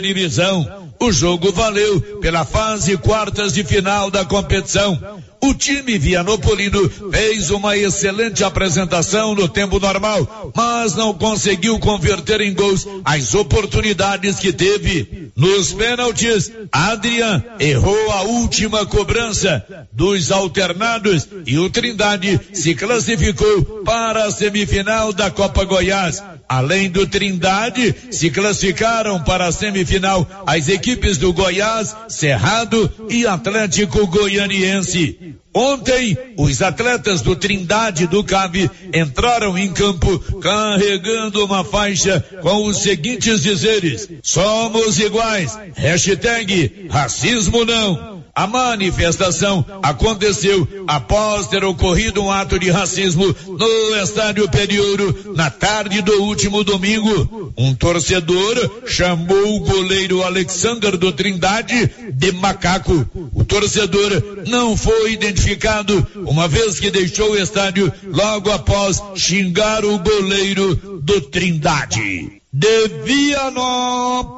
divisão. O jogo valeu pela fase quartas de final da competição. O time Vianopolino fez uma excelente apresentação no tempo normal, mas não conseguiu converter em gols as oportunidades que teve. Nos pênaltis, Adrian errou a última cobrança dos alternados e o Trindade se classificou para a semifinal da Copa Goiás. Além do Trindade, se classificaram para a semifinal as equipes do Goiás, Cerrado e Atlético Goianiense. Ontem, os atletas do Trindade do CAB entraram em campo carregando uma faixa com os seguintes dizeres: Somos iguais. Hashtag racismo não. A manifestação aconteceu após ter ocorrido um ato de racismo no estádio Periouro na tarde do último domingo. Um torcedor chamou o goleiro Alexander do Trindade de macaco. O torcedor não foi identificado, uma vez que deixou o estádio logo após xingar o goleiro do Trindade. De Vianópolis,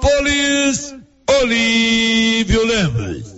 Olívio Lemos.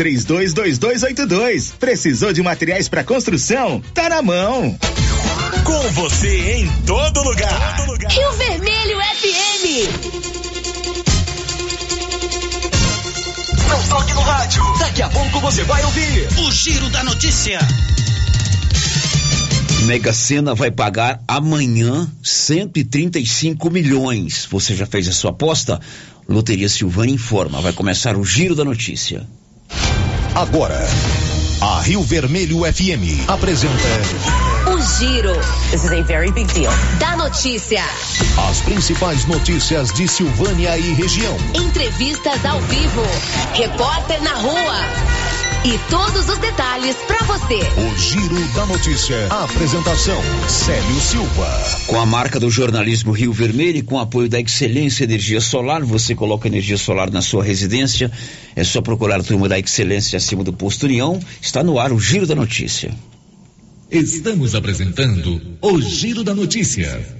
três 322282. Precisou de materiais para construção? Tá na mão. Com você em todo lugar. Todo lugar. Rio Vermelho FM. Não toque no rádio. Daqui a pouco você vai ouvir o Giro da Notícia. Mega Sena vai pagar amanhã 135 milhões. Você já fez a sua aposta? Loteria Silvânia informa. Vai começar o Giro da Notícia. Agora, a Rio Vermelho FM apresenta. O Giro. This is a very big deal. Da notícia. As principais notícias de Silvânia e região. Entrevistas ao vivo. Repórter na rua. E todos os detalhes para você. O Giro da Notícia. A apresentação: Célio Silva. Com a marca do jornalismo Rio Vermelho e com o apoio da Excelência Energia Solar, você coloca energia solar na sua residência. É só procurar a turma da Excelência acima do posto União. Está no ar o Giro da Notícia. Estamos apresentando o Giro da Notícia.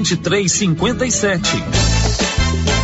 2357.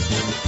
Thank you.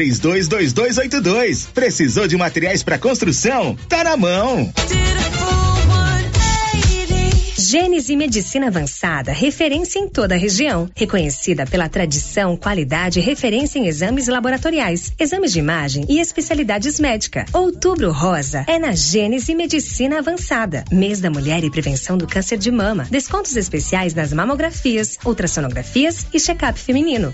322282. Precisou de materiais para construção? Tá na mão. Gênese Medicina Avançada, referência em toda a região. Reconhecida pela tradição, qualidade e referência em exames laboratoriais, exames de imagem e especialidades médicas. Outubro Rosa é na Gênese Medicina Avançada. Mês da Mulher e Prevenção do Câncer de Mama. Descontos especiais nas mamografias, ultrassonografias e check-up feminino.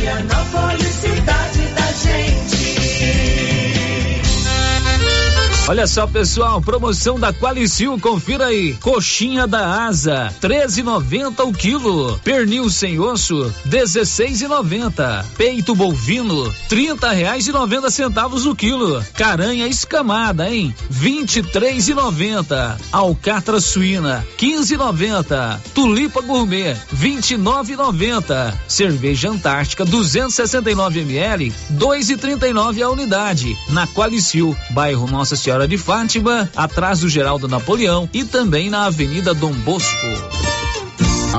Vianópolis, cidade Olha só, pessoal, promoção da Qualicil, confira aí. Coxinha da asa, 13,90 o quilo. Pernil sem osso, 16,90. Peito bovino, 30 reais e 90 centavos o quilo. Caranha escamada, hein? 23,90. Alcatra suína, 15,90. Tulipa gourmet, 29,90. Cerveja Antártica, 269 ml, 2,39 a unidade. Na Qualicil, bairro Nossa Senhora de Fátima, atrás do Geraldo Napoleão e também na Avenida Dom Bosco.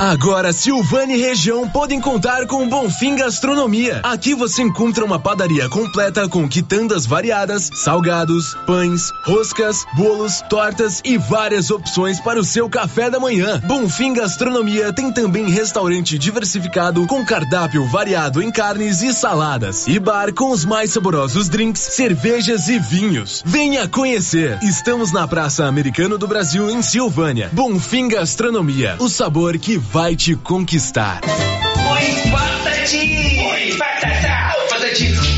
Agora, Silvânia e região podem contar com o Bonfim Gastronomia. Aqui você encontra uma padaria completa com quitandas variadas, salgados, pães, roscas, bolos, tortas e várias opções para o seu café da manhã. Bonfim Gastronomia tem também restaurante diversificado com cardápio variado em carnes e saladas. E bar com os mais saborosos drinks, cervejas e vinhos. Venha conhecer. Estamos na Praça Americano do Brasil, em Silvânia. Bonfim Gastronomia. O sabor que vai te conquistar. Oi, Patati! Oi, Patata! Ô, Patati,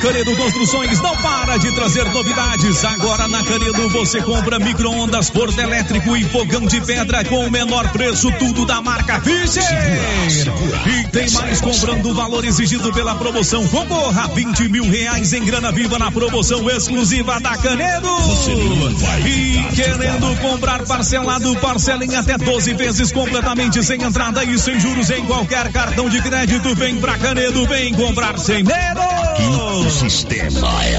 Canedo Construções não para de trazer novidades. Agora na Canedo você compra micro-ondas, forno elétrico e fogão de pedra com o menor preço, tudo da marca Fischer. E tem mais comprando o valor exigido pela promoção. Concorra a 20 mil reais em grana viva na promoção exclusiva da Canedo. E querendo comprar parcelado, parcela em até 12 vezes completamente sem entrada e sem juros em qualquer cartão de crédito. Vem pra Canedo, vem comprar sem medo. O sistema é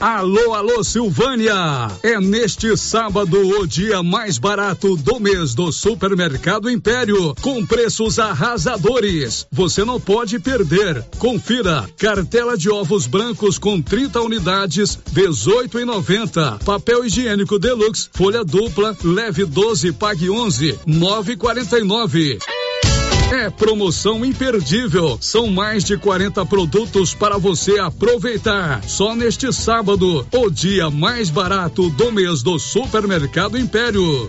Alô, alô, Silvânia! É neste sábado o dia mais barato do mês do Supermercado Império, com preços arrasadores. Você não pode perder. Confira: cartela de ovos brancos com 30 unidades, 18,90. Papel higiênico deluxe, folha dupla, leve 12, pague 11, 9,49. É promoção imperdível. São mais de 40 produtos para você aproveitar. Só neste sábado, o dia mais barato do mês do Supermercado Império.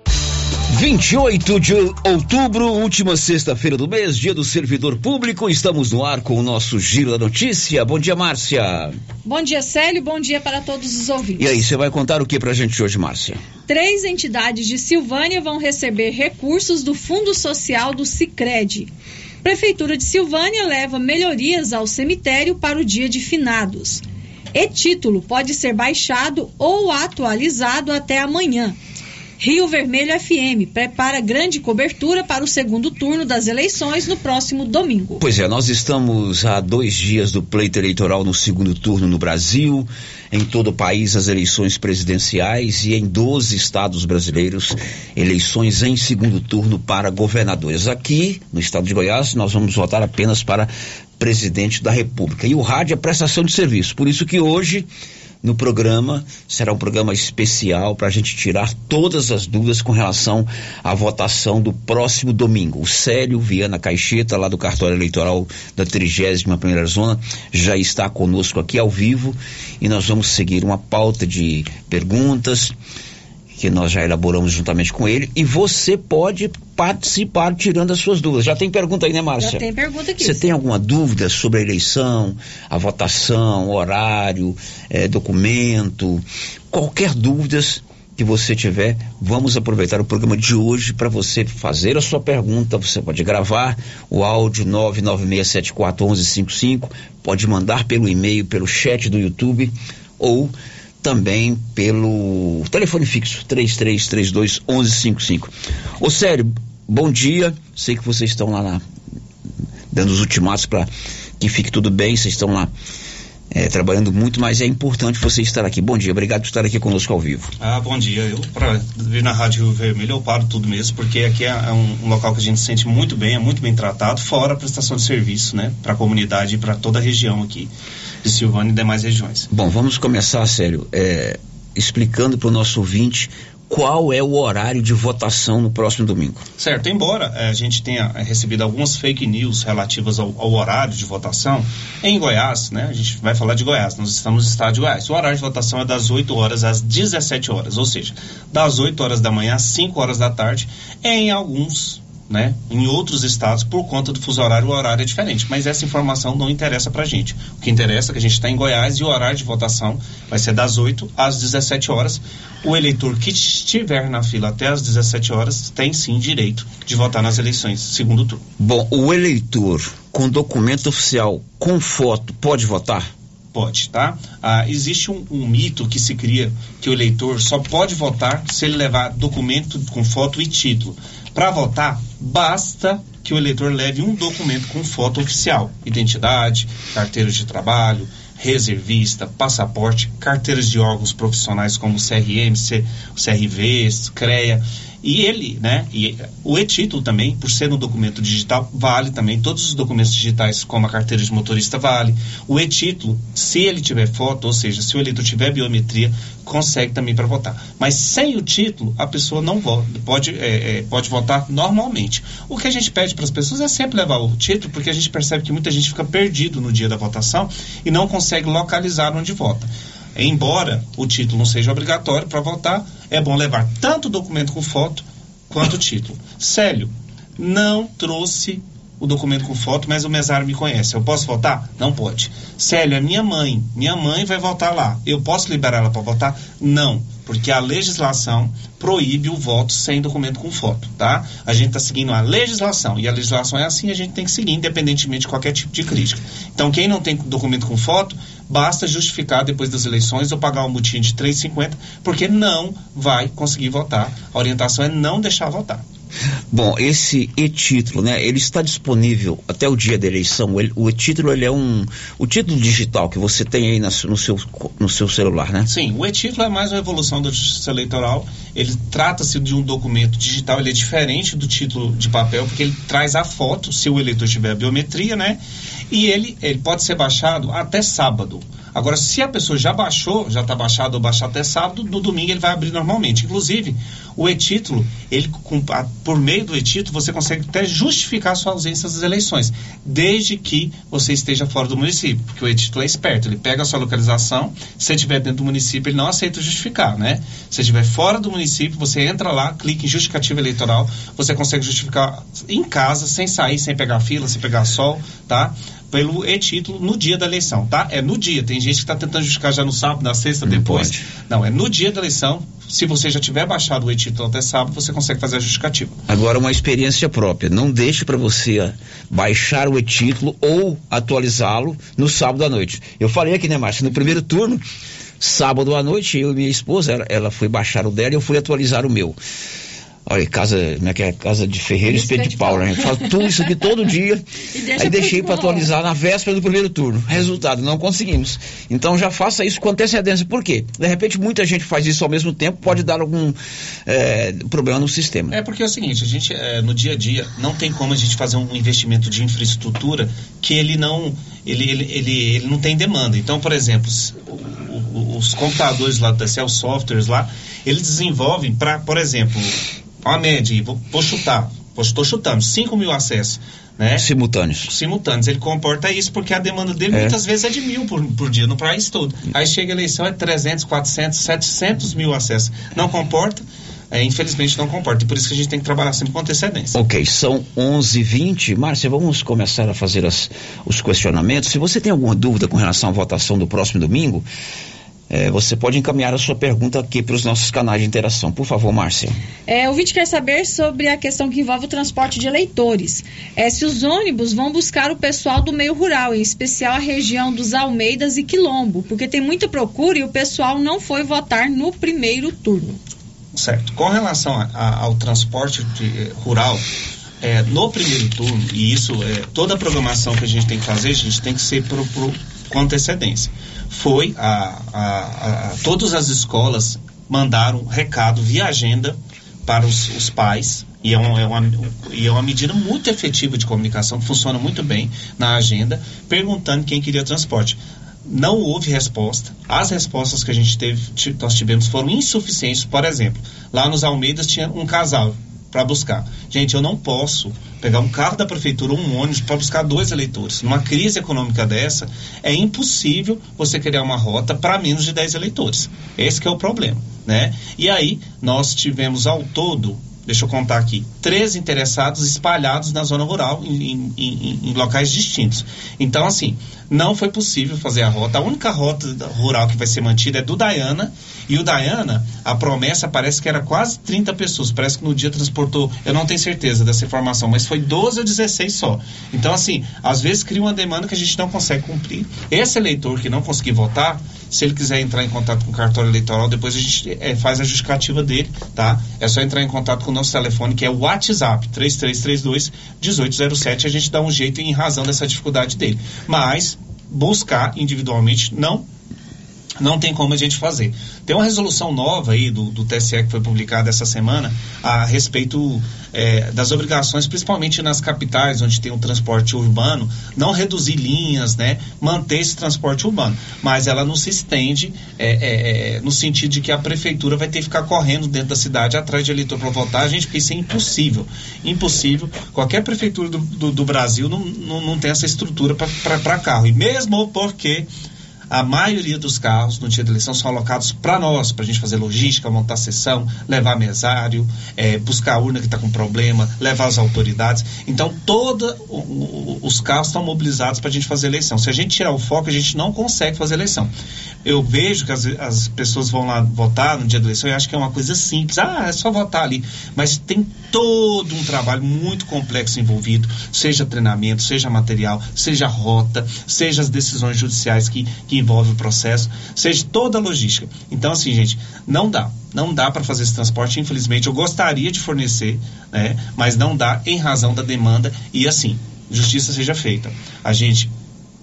28 de outubro, última sexta-feira do mês, dia do servidor público. Estamos no ar com o nosso Giro da Notícia. Bom dia, Márcia. Bom dia, Célio. Bom dia para todos os ouvintes. E aí, você vai contar o que pra gente hoje, Márcia? Três entidades de Silvânia vão receber recursos do Fundo Social do Sicredi. Prefeitura de Silvânia leva melhorias ao cemitério para o dia de finados. E título pode ser baixado ou atualizado até amanhã. Rio Vermelho FM prepara grande cobertura para o segundo turno das eleições no próximo domingo. Pois é, nós estamos a dois dias do pleito eleitoral no segundo turno no Brasil, em todo o país as eleições presidenciais e em 12 estados brasileiros eleições em segundo turno para governadores. Aqui no estado de Goiás nós vamos votar apenas para presidente da República. E o rádio é prestação de serviço, por isso que hoje no programa. Será um programa especial para a gente tirar todas as dúvidas com relação à votação do próximo domingo. O Célio Viana Caixeta, lá do cartório eleitoral da 31 primeira zona, já está conosco aqui ao vivo e nós vamos seguir uma pauta de perguntas que nós já elaboramos juntamente com ele, e você pode participar tirando as suas dúvidas. Já tem pergunta aí, né, Márcia? Já tem pergunta aqui. Você tem alguma dúvida sobre a eleição, a votação, horário, eh, documento, qualquer dúvidas que você tiver, vamos aproveitar o programa de hoje para você fazer a sua pergunta. Você pode gravar o áudio 996741155, pode mandar pelo e-mail, pelo chat do YouTube ou também pelo telefone fixo 3332 1155. Ô Sério, bom dia. Sei que vocês estão lá na, dando os ultimatos para que fique tudo bem, vocês estão lá é, trabalhando muito, mas é importante você estar aqui. Bom dia, obrigado por estar aqui conosco ao vivo. Ah, bom dia. Eu, para vir na Rádio Rio Vermelho, eu paro tudo mesmo, porque aqui é um, um, local que a gente se sente muito bem, é muito bem tratado, fora a prestação de serviço, né, para a comunidade e para toda a região aqui de Silvânia e demais regiões. Bom, vamos começar, sério, é, explicando para o nosso ouvinte qual é o horário de votação no próximo domingo. Certo, embora eh, a gente tenha eh, recebido algumas fake news relativas ao, ao, horário de votação, em Goiás, né, a gente vai falar de Goiás, nós estamos no estado de Goiás. O horário de votação é das 8 horas às 17 horas, ou seja, das 8 horas da manhã às 5 horas da tarde, em alguns né? Em outros estados, por conta do fuso horário, o horário é diferente. Mas essa informação não interessa pra gente. O que interessa é que a gente está em Goiás e o horário de votação vai ser das 8 às 17 horas. O eleitor que estiver na fila até às 17 horas tem sim direito de votar nas eleições, segundo turno. Bom, o eleitor com documento oficial com foto pode votar? Pode, tá? Ah, existe um, um, mito que se cria que o eleitor só pode votar se ele levar documento com foto e título. Para votar, basta que o eleitor leve um documento com foto oficial: identidade, carteira de trabalho, reservista, passaporte, carteiras de órgãos profissionais como CRM, CRV, CREA e ele, né, e o e-título também, por ser um documento digital, vale também. Todos os documentos digitais, como a carteira de motorista, vale. O e-título, se ele tiver foto, ou seja, se o eleitor tiver biometria, consegue também para votar. Mas sem o título, a pessoa não vota, pode, é, é, pode votar normalmente. O que a gente pede para as pessoas é sempre levar o título, porque a gente percebe que muita gente fica perdido no dia da votação e não consegue localizar onde vota. Embora o título não seja obrigatório para votar, é bom levar tanto o documento com foto quanto o título. Célio, não trouxe o documento com foto, mas o mesário me conhece. Eu posso votar? Não pode. Célio, é minha mãe. Minha mãe vai votar lá. Eu posso liberar ela para votar? Não porque a legislação proíbe o voto sem documento com foto, tá? A gente está seguindo a legislação e a legislação é assim, a gente tem que seguir independentemente de qualquer tipo de crítica. Então, quem não tem documento com foto, basta justificar depois das eleições ou pagar um mutinho de 3,50, porque não vai conseguir votar. A orientação é não deixar votar. Bom, esse e-título, né? Ele está disponível até o dia da eleição. Ele, o e-título ele é um o título digital que você tem aí na, no seu no seu celular, né? Sim, o e-título é mais uma evolução da justiça eleitoral. Ele trata-se de um documento digital. Ele é diferente do título de papel porque ele traz a foto, se o eleitor tiver a biometria, né? E ele ele pode ser baixado até sábado Agora, se a pessoa já baixou, já está baixado ou baixar até sábado, no domingo ele vai abrir normalmente. Inclusive, o e-título, ele, com, a, por meio do e-título, você consegue até justificar a sua ausência das eleições, desde que você esteja fora do município, porque o e-título é esperto, ele pega a sua localização, se estiver dentro do município, ele não aceita justificar, né? Se estiver fora do município, você entra lá, clica em justificativa eleitoral, você consegue justificar em casa, sem sair, sem pegar fila, sem pegar sol, tá? Pelo e-título no dia da eleição, tá? É no dia. Tem gente que está tentando justificar já no sábado, na sexta, Não depois. pode. Não, é no dia da eleição. Se você já tiver baixado o e-título até sábado, você consegue fazer a justificativa. Agora, uma experiência própria. Não deixe para você baixar o e-título ou atualizá-lo no sábado à noite. Eu falei aqui, né, Márcio? No primeiro turno, sábado à noite, eu e minha esposa, ela, ela foi baixar o dela e eu fui atualizar o meu. Olha, casa, como é que é? Casa de ferreiro, espeto de pau, né? A gente faz tudo isso aqui todo dia. deixa Aí deixei para atualizar na véspera do primeiro turno. Resultado, não conseguimos. Então já faça isso com antecedência. Por quê? De repente muita gente faz isso ao mesmo tempo, pode dar algum eh, problema no sistema. É porque é o seguinte, a gente é, no dia a dia não tem como a gente fazer um investimento de infraestrutura que ele não ele, ele, ele, ele não tem demanda. Então, por exemplo, os computadores lá da Cell Softwares lá, eles desenvolvem para, por exemplo, uma média, aí, vou, vou chutar, estou chutando, 5 mil acessos. Né? Simultâneos. Simultâneos. Ele comporta isso porque a demanda dele É. muitas vezes é de mil por, por dia no país todo. Aí chega a eleição, é 300, 400, 700 mil acessos. Não comporta, é, infelizmente não comporta. E por isso que a gente tem que trabalhar sempre com antecedência. Ok, são 11h20. Márcia, vamos começar a fazer as- os questionamentos. Se você tem alguma dúvida com relação à votação do próximo domingo, eh, você pode encaminhar a sua pergunta aqui para os nossos canais de interação. Por favor, Márcia. É, o ouvinte quer saber sobre a questão que envolve o transporte de eleitores. É, se os ônibus vão buscar o pessoal do meio rural, em especial a região dos Almeidas e Quilombo, porque tem muita procura e o pessoal não foi votar no primeiro turno. Certo. Com relação a- a- ao transporte de- eh, rural, eh, no primeiro turno, e isso é toda a programação que a gente tem que fazer, a gente tem que ser pro, pro- com antecedência. Foi a, a- a- todas as escolas mandaram recado via agenda para os, os pais e é, um- é uma, e é uma medida muito efetiva de comunicação que funciona muito bem na agenda, perguntando quem queria transporte não houve resposta. As respostas que a gente teve, nós tivemos foram insuficientes. Por exemplo, lá nos Almeidas tinha um casal para buscar. Gente, eu não posso pegar um carro da prefeitura um ônibus para buscar dois eleitores. Numa crise econômica dessa, é impossível você criar uma rota para menos de 10 eleitores. Esse é o problema, né? E aí, nós tivemos ao todo deixa eu contar aqui, três interessados espalhados na zona rural em, em- em- locais distintos. Então, assim, não foi possível fazer a rota. A única rota rural que vai ser mantida é do Diana. E o Diana, a promessa parece que era quase 30 pessoas. Parece que no dia transportou, eu não tenho certeza dessa informação, mas foi 12 ou 16 só. Então, assim, às vezes cria uma demanda que a gente não consegue cumprir. Esse eleitor que não conseguir votar, se ele quiser entrar em contato com o cartório eleitoral, depois a gente eh, faz a justificativa dele, tá? É só entrar em contato com o nosso telefone, que é o WhatsApp, 3332 1807. A gente dá um jeito em razão dessa dificuldade dele. Mas buscar individualmente não não tem como a gente fazer. Tem uma resolução nova aí do, do TSE que foi publicada essa semana a respeito eh, das obrigações, principalmente nas capitais, onde tem o transporte urbano, não reduzir linhas, né? Manter esse transporte urbano. Mas ela não se estende eh, eh, eh, no sentido de que a prefeitura vai ter que ficar correndo dentro da cidade atrás de eleitor para votar, gente, porque isso é impossível. Impossível. Qualquer prefeitura do, do, do Brasil não, não, não tem essa estrutura para carro. E mesmo porque a maioria dos carros no dia da eleição são alocados para nós, para a gente fazer logística, montar sessão, levar mesário, eh, buscar a urna que está com problema, levar as autoridades. Então, todos os carros estão mobilizados para a gente fazer eleição. Se a gente tirar o foco, a gente não consegue fazer eleição. Eu vejo que as, as pessoas vão lá votar no dia da eleição e acham que é uma coisa simples. Ah, é só votar ali. Mas tem todo um trabalho muito complexo envolvido, seja treinamento, seja material, seja rota, seja as decisões judiciais que, que envolvem o processo, seja toda a logística. Então, assim, gente, não dá. Não dá para fazer esse transporte, infelizmente. Eu gostaria de fornecer, né, mas não dá em razão da demanda. E, assim, justiça seja feita. A gente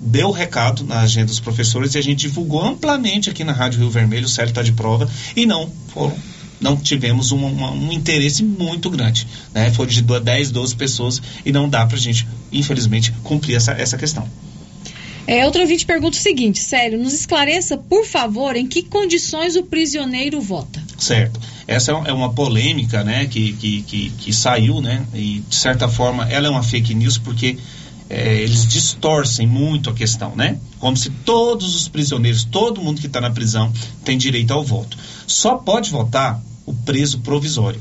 deu o recado na agenda dos professores e a gente divulgou amplamente aqui na Rádio Rio Vermelho, o Célio está de prova, e não foram não tivemos um, uma- um interesse muito grande. Né? Foi de do- 10, 12 pessoas e não dá para a gente, infelizmente, cumprir essa, essa questão. É, outro ouvinte pergunta o seguinte, Célio, nos esclareça, por favor, em que condições o prisioneiro vota? Certo. Essa é uma polêmica, né, que, que, que, que saiu, né, e de certa forma ela é uma fake news porque é, eles distorcem muito a questão, né? Como se todos os prisioneiros, todo mundo que está na prisão tem direito ao voto. Só pode votar o preso provisório.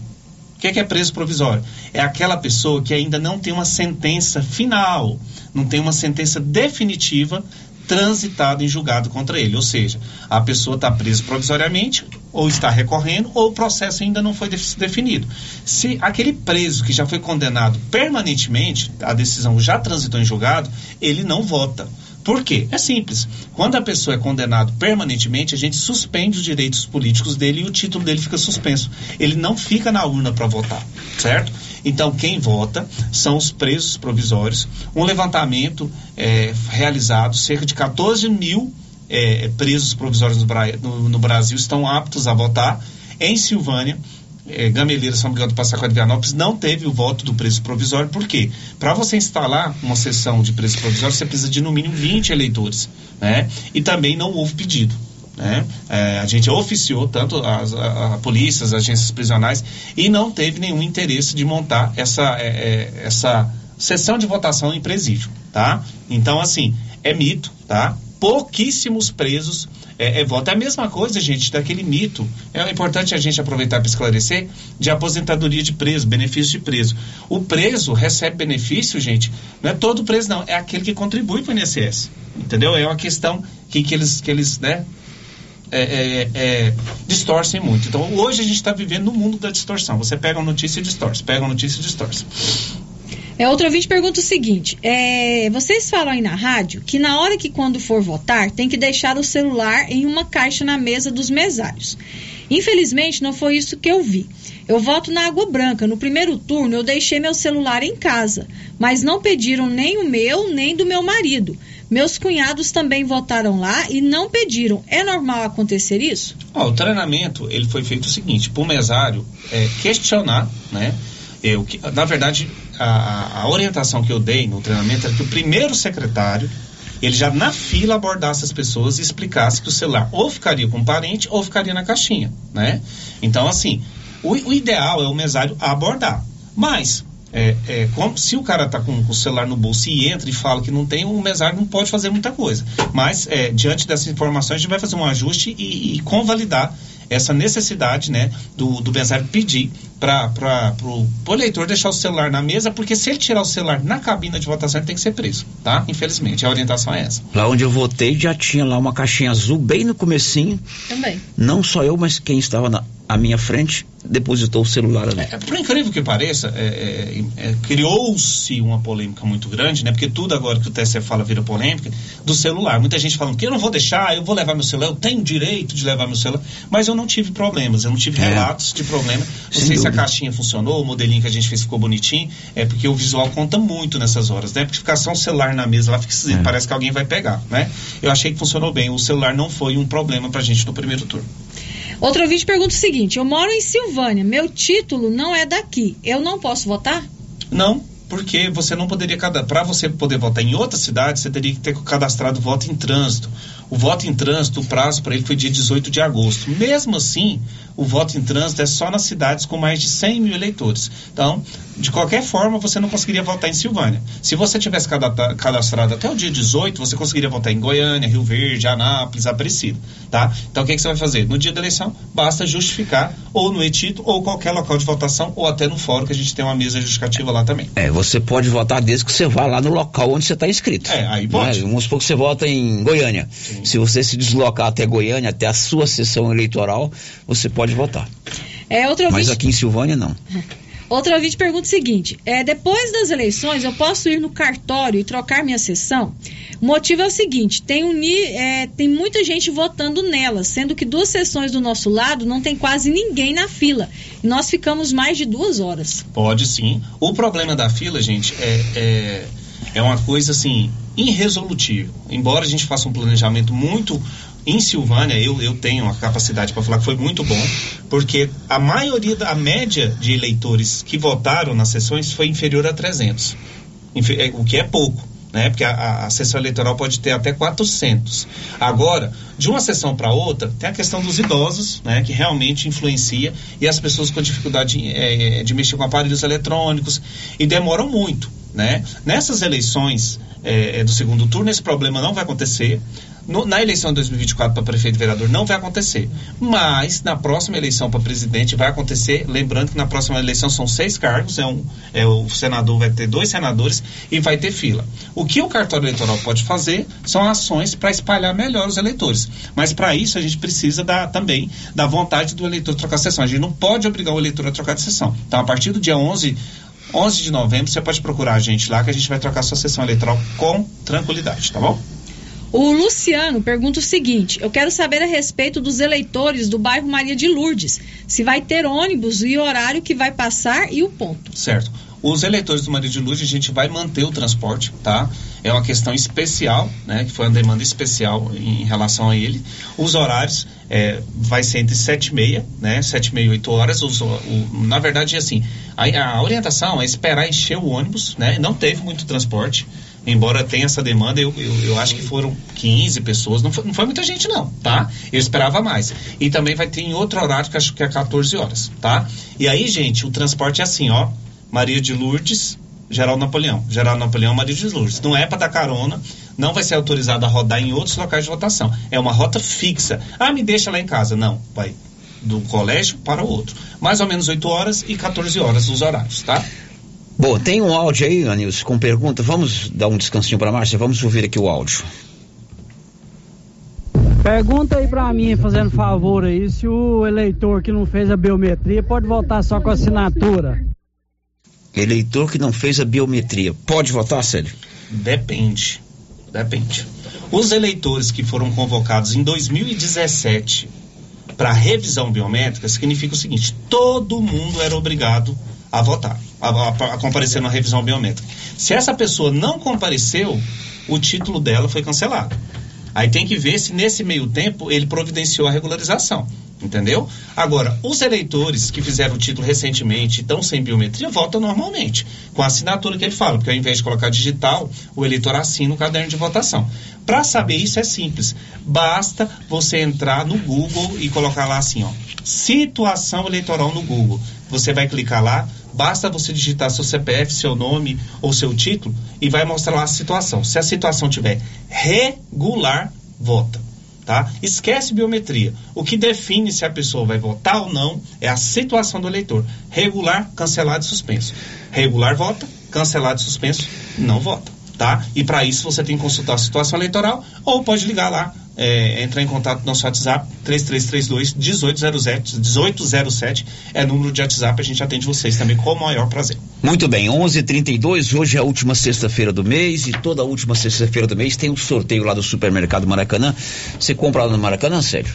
O que é, que é preso provisório? É aquela pessoa que ainda não tem uma sentença final, não tem uma sentença definitiva transitada em julgado contra ele. Ou seja, a pessoa está presa provisoriamente, ou está recorrendo, ou o processo ainda não foi definido. Se aquele preso que já foi condenado permanentemente, a decisão já transitou em julgado, ele não vota. Por quê? É simples. Quando a pessoa é condenada permanentemente, a gente suspende os direitos políticos dele e o título dele fica suspenso. Ele não fica na urna para votar, certo? Então, quem vota são os presos provisórios. Um levantamento é, realizado, cerca de 14 mil é, presos provisórios no, no, Brasil estão aptos a votar. Em Silvânia, é, Gameleira, São Miguel do Passa Quatro Vianópolis não teve o voto do preço provisório, por quê? Para você instalar uma sessão de preço provisório, você precisa de no mínimo 20 eleitores, né? E também não houve pedido. Né? É, a gente oficiou tanto as, a, a polícia, as agências prisionais e não teve nenhum interesse de montar essa, é, é, essa sessão de votação em presídio, tá? Então, assim, é mito, tá? Pouquíssimos presos é, é voto. É a mesma coisa, gente, daquele mito. É importante a gente aproveitar para esclarecer de aposentadoria de preso, benefício de preso. O preso recebe benefício, gente, não é todo preso, não, é aquele que contribui para o INSS. Entendeu? É uma questão que, que eles, que eles né, é, é, é, distorcem muito. Então, hoje a gente está vivendo no mundo da distorção. Você pega uma notícia e distorce, pega uma notícia e distorce. É, outro ouvinte pergunta o seguinte: é, vocês falam aí na rádio que na hora que quando for votar tem que deixar o celular em uma caixa na mesa dos mesários. Infelizmente não foi isso que eu vi. Eu voto na Água Branca. No primeiro turno eu deixei meu celular em casa, mas não pediram nem o meu nem do meu marido. Meus cunhados também votaram lá e não pediram. É normal acontecer isso? O treinamento ele foi feito o seguinte: para o mesário é, questionar, né? Eu, que, na verdade, a, a, orientação que eu dei no treinamento era que o primeiro secretário ele já na fila abordasse as pessoas e explicasse que o celular ou ficaria com o parente ou ficaria na caixinha, né? Então, assim, o, o ideal é o mesário abordar. Mas, é, é, como, se o cara está com, com, o celular no bolso e entra e fala que não tem, o mesário não pode fazer muita coisa. Mas, é, diante dessas informações, a gente vai fazer um ajuste e, e convalidar essa necessidade né, do, do mesário pedir para o eleitor deixar o celular na mesa, porque se ele tirar o celular na cabina de votação, ele tem que ser preso, tá? Infelizmente, a orientação é essa. Lá onde eu votei já tinha lá uma caixinha azul bem no comecinho. Também. Não só eu, mas quem estava na, à minha frente depositou o celular ali. É, por incrível que pareça, é, é, é, criou-se uma polêmica muito grande, né? Porque tudo agora que o TSE fala vira polêmica, do celular. Muita gente falando que eu não vou deixar, eu vou levar meu celular, eu tenho direito de levar meu celular, mas eu não tive problemas, eu não tive é. relatos de problema. Não sei se a caixinha funcionou, o modelinho que a gente fez ficou bonitinho, é porque o visual conta muito nessas horas, né? Porque ficar só um celular na mesa lá, fica, é. parece que alguém vai pegar, né? Eu achei que funcionou bem, o celular não foi um problema pra gente no primeiro turno. Outro ouvinte pergunta o seguinte: Eu moro em Silvânia, meu título não é daqui. Eu não posso votar? Não, porque você não poderia para você poder votar em outra cidade, você teria que ter cadastrado voto em trânsito. O voto em trânsito, o prazo para ele foi dia 18 de agosto. Mesmo assim, o voto em trânsito é só nas cidades com mais de 100 mil eleitores. Então, de qualquer forma, você não conseguiria votar em Silvânia. Se você tivesse cadastrado até o dia 18, você conseguiria votar em Goiânia, Rio Verde, Anápolis, Aparecida, tá? Então, o que, que você vai fazer? No dia da eleição, basta justificar ou no e-título ou qualquer local de votação ou até no fórum, que a gente tem uma mesa justificativa lá também. É, você pode votar desde que você vá lá no local onde você está inscrito. É, aí pode. É, vamos supor que você vota em Goiânia. Sim. Se você se deslocar até Goiânia, até a sua sessão eleitoral, você pode votar. É, outro Mas aqui em Silvânia, não. Outro ouvinte pergunta o seguinte: é, depois das eleições, eu posso ir no cartório e trocar minha sessão? O motivo é o seguinte: tem, um, é, tem muita gente votando nela, sendo que duas sessões do nosso lado não tem quase ninguém na fila. E nós ficamos mais de duas horas. Pode sim. O problema da fila, gente, é, é, é uma coisa assim, irresolutível. Embora a gente faça um planejamento muito em Silvânia, eu, eu tenho a capacidade para falar que foi muito bom, porque a maioria, a média de eleitores que votaram nas sessões foi inferior a 300, é, o que é pouco. Né? Porque a, a, a sessão eleitoral pode ter até 400. Agora, de uma sessão para outra, tem a questão dos idosos, né? Que realmente influencia e as pessoas com dificuldade é, de mexer com aparelhos eletrônicos e demoram muito, né? Nessas eleições é, do segundo turno, esse problema não vai acontecer. No, na eleição de 2024 para prefeito e vereador não vai acontecer. Mas na próxima eleição para presidente vai acontecer. Lembrando que na próxima eleição são seis cargos, é um, é, o senador vai ter dois senadores e vai ter fila. O que o cartório eleitoral pode fazer são ações para espalhar melhor os eleitores. Mas para isso a gente precisa da, também da vontade do eleitor trocar sessão. A gente não pode obrigar o eleitor a trocar de sessão. Então, a partir do dia 11 11 de novembro, você pode procurar a gente lá que a gente vai trocar sua sessão eleitoral com tranquilidade, tá bom? O Luciano pergunta o seguinte: eu quero saber a respeito dos eleitores do bairro Maria de Lourdes. Se vai ter ônibus e horário que vai passar e o ponto. Certo. Os eleitores do Maria de Lourdes, a gente vai manter o transporte, tá? É uma questão especial, né? Que foi uma demanda especial em relação a ele. Os horários é, vai ser entre 7 e meia, né? 7 e meia e 8 horas. Os, o, na verdade, assim, a, a orientação é esperar encher o ônibus, né? Não teve muito transporte embora tenha essa demanda, eu, eu, eu, acho que foram 15 pessoas, não foi, não foi muita gente não, tá? Eu esperava mais. E também vai ter em outro horário, que acho que é 14 horas, tá? E aí, gente, o transporte é assim, ó, Maria de Lourdes, Geraldo Napoleão. Geraldo Napoleão, Maria de Lourdes. Não é para dar carona, não vai ser autorizado a rodar em outros locais de votação. É uma rota fixa. Ah, me deixa lá em casa. Não, vai do colégio para o outro. Mais ou menos 8 horas e 14 horas os horários, tá? Bom, tem um áudio aí, Anilson, com pergunta. Vamos dar um descansinho para Márcia? Vamos ouvir aqui o áudio. Pergunta aí para mim, fazendo favor aí, se o eleitor que não fez a biometria pode votar só com assinatura. Eleitor que não fez a biometria, pode votar, Célio? Depende. Depende. Os eleitores que foram convocados em 2017 para revisão biométrica significa o seguinte: todo mundo era obrigado a votar, a, a, comparecer na revisão biométrica. Se essa pessoa não compareceu, o título dela foi cancelado. Aí tem que ver se nesse meio tempo ele providenciou a regularização. Entendeu? Agora, os eleitores que fizeram o título recentemente e estão sem biometria votam normalmente, com a assinatura que ele fala, porque ao invés de colocar digital, o eleitor assina o caderno de votação. Para saber isso é simples, basta você entrar no Google e colocar lá assim, ó, situação eleitoral no Google. Você vai clicar lá, basta você digitar seu CPF, seu nome ou seu título e vai mostrar lá a situação. Se a situação tiver regular, vota. Tá? Esquece biometria. O que define se a pessoa vai votar ou não é a situação do eleitor. Regular, cancelado e suspenso. Regular vota, cancelado e suspenso, não vota. Tá? E para isso você tem que consultar a situação eleitoral ou pode ligar lá é, entrar em contato no nosso WhatsApp 3332 1807 1807 é número de WhatsApp a gente atende vocês também com o maior prazer. Muito bem, 11:32 hoje é a última sexta-feira do mês e toda a última sexta-feira do mês tem um sorteio lá do supermercado Maracanã. Você compra lá no Maracanã, sério?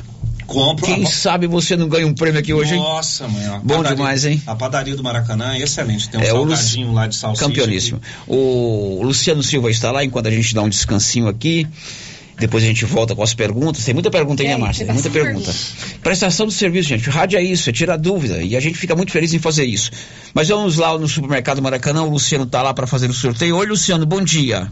Compro. Quem a... sabe você não ganha um prêmio aqui hoje, hein? Nossa, mãe. Bom padaria, demais, hein? A padaria do Maracanã é excelente. Tem um é, salgadinho Lu... lá de salsicha. Campeoníssimo. O Luciano Silva está lá enquanto a gente dá um descansinho aqui. Depois a gente volta com as perguntas. Tem muita pergunta aí, né, Márcia? Tem muita pergunta. Prestação do serviço, gente. Rádio é isso, é tirar dúvida. E a gente fica muito feliz em fazer isso. Mas vamos lá no supermercado Maracanã. O Luciano está lá para fazer o sorteio. Oi, Luciano, bom dia.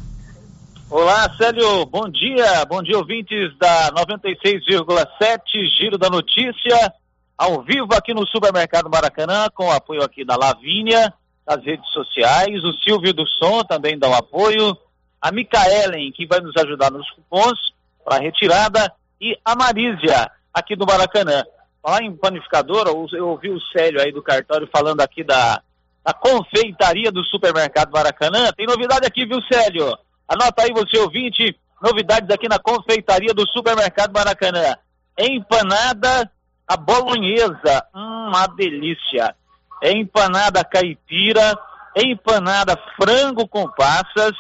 Olá, Célio. Bom dia. Bom dia, ouvintes da 96,7 Giro da Notícia. Ao vivo aqui no supermercado Maracanã, com o apoio aqui da Lavínia, das redes sociais. O Silvio do Som também dá o apoio a Micaelen, que vai nos ajudar nos cupons para retirada, e a Marísia, aqui do Maracanã. Falar em panificadora, eu ouvi o Célio aí do cartório falando aqui da, da confeitaria do supermercado Maracanã. Tem novidade aqui, viu, Célio? Anota aí você, ouvinte, novidades aqui na confeitaria do supermercado Maracanã. Empanada a bolonhesa, hum, uma delícia. Empanada caipira, empanada frango com passas,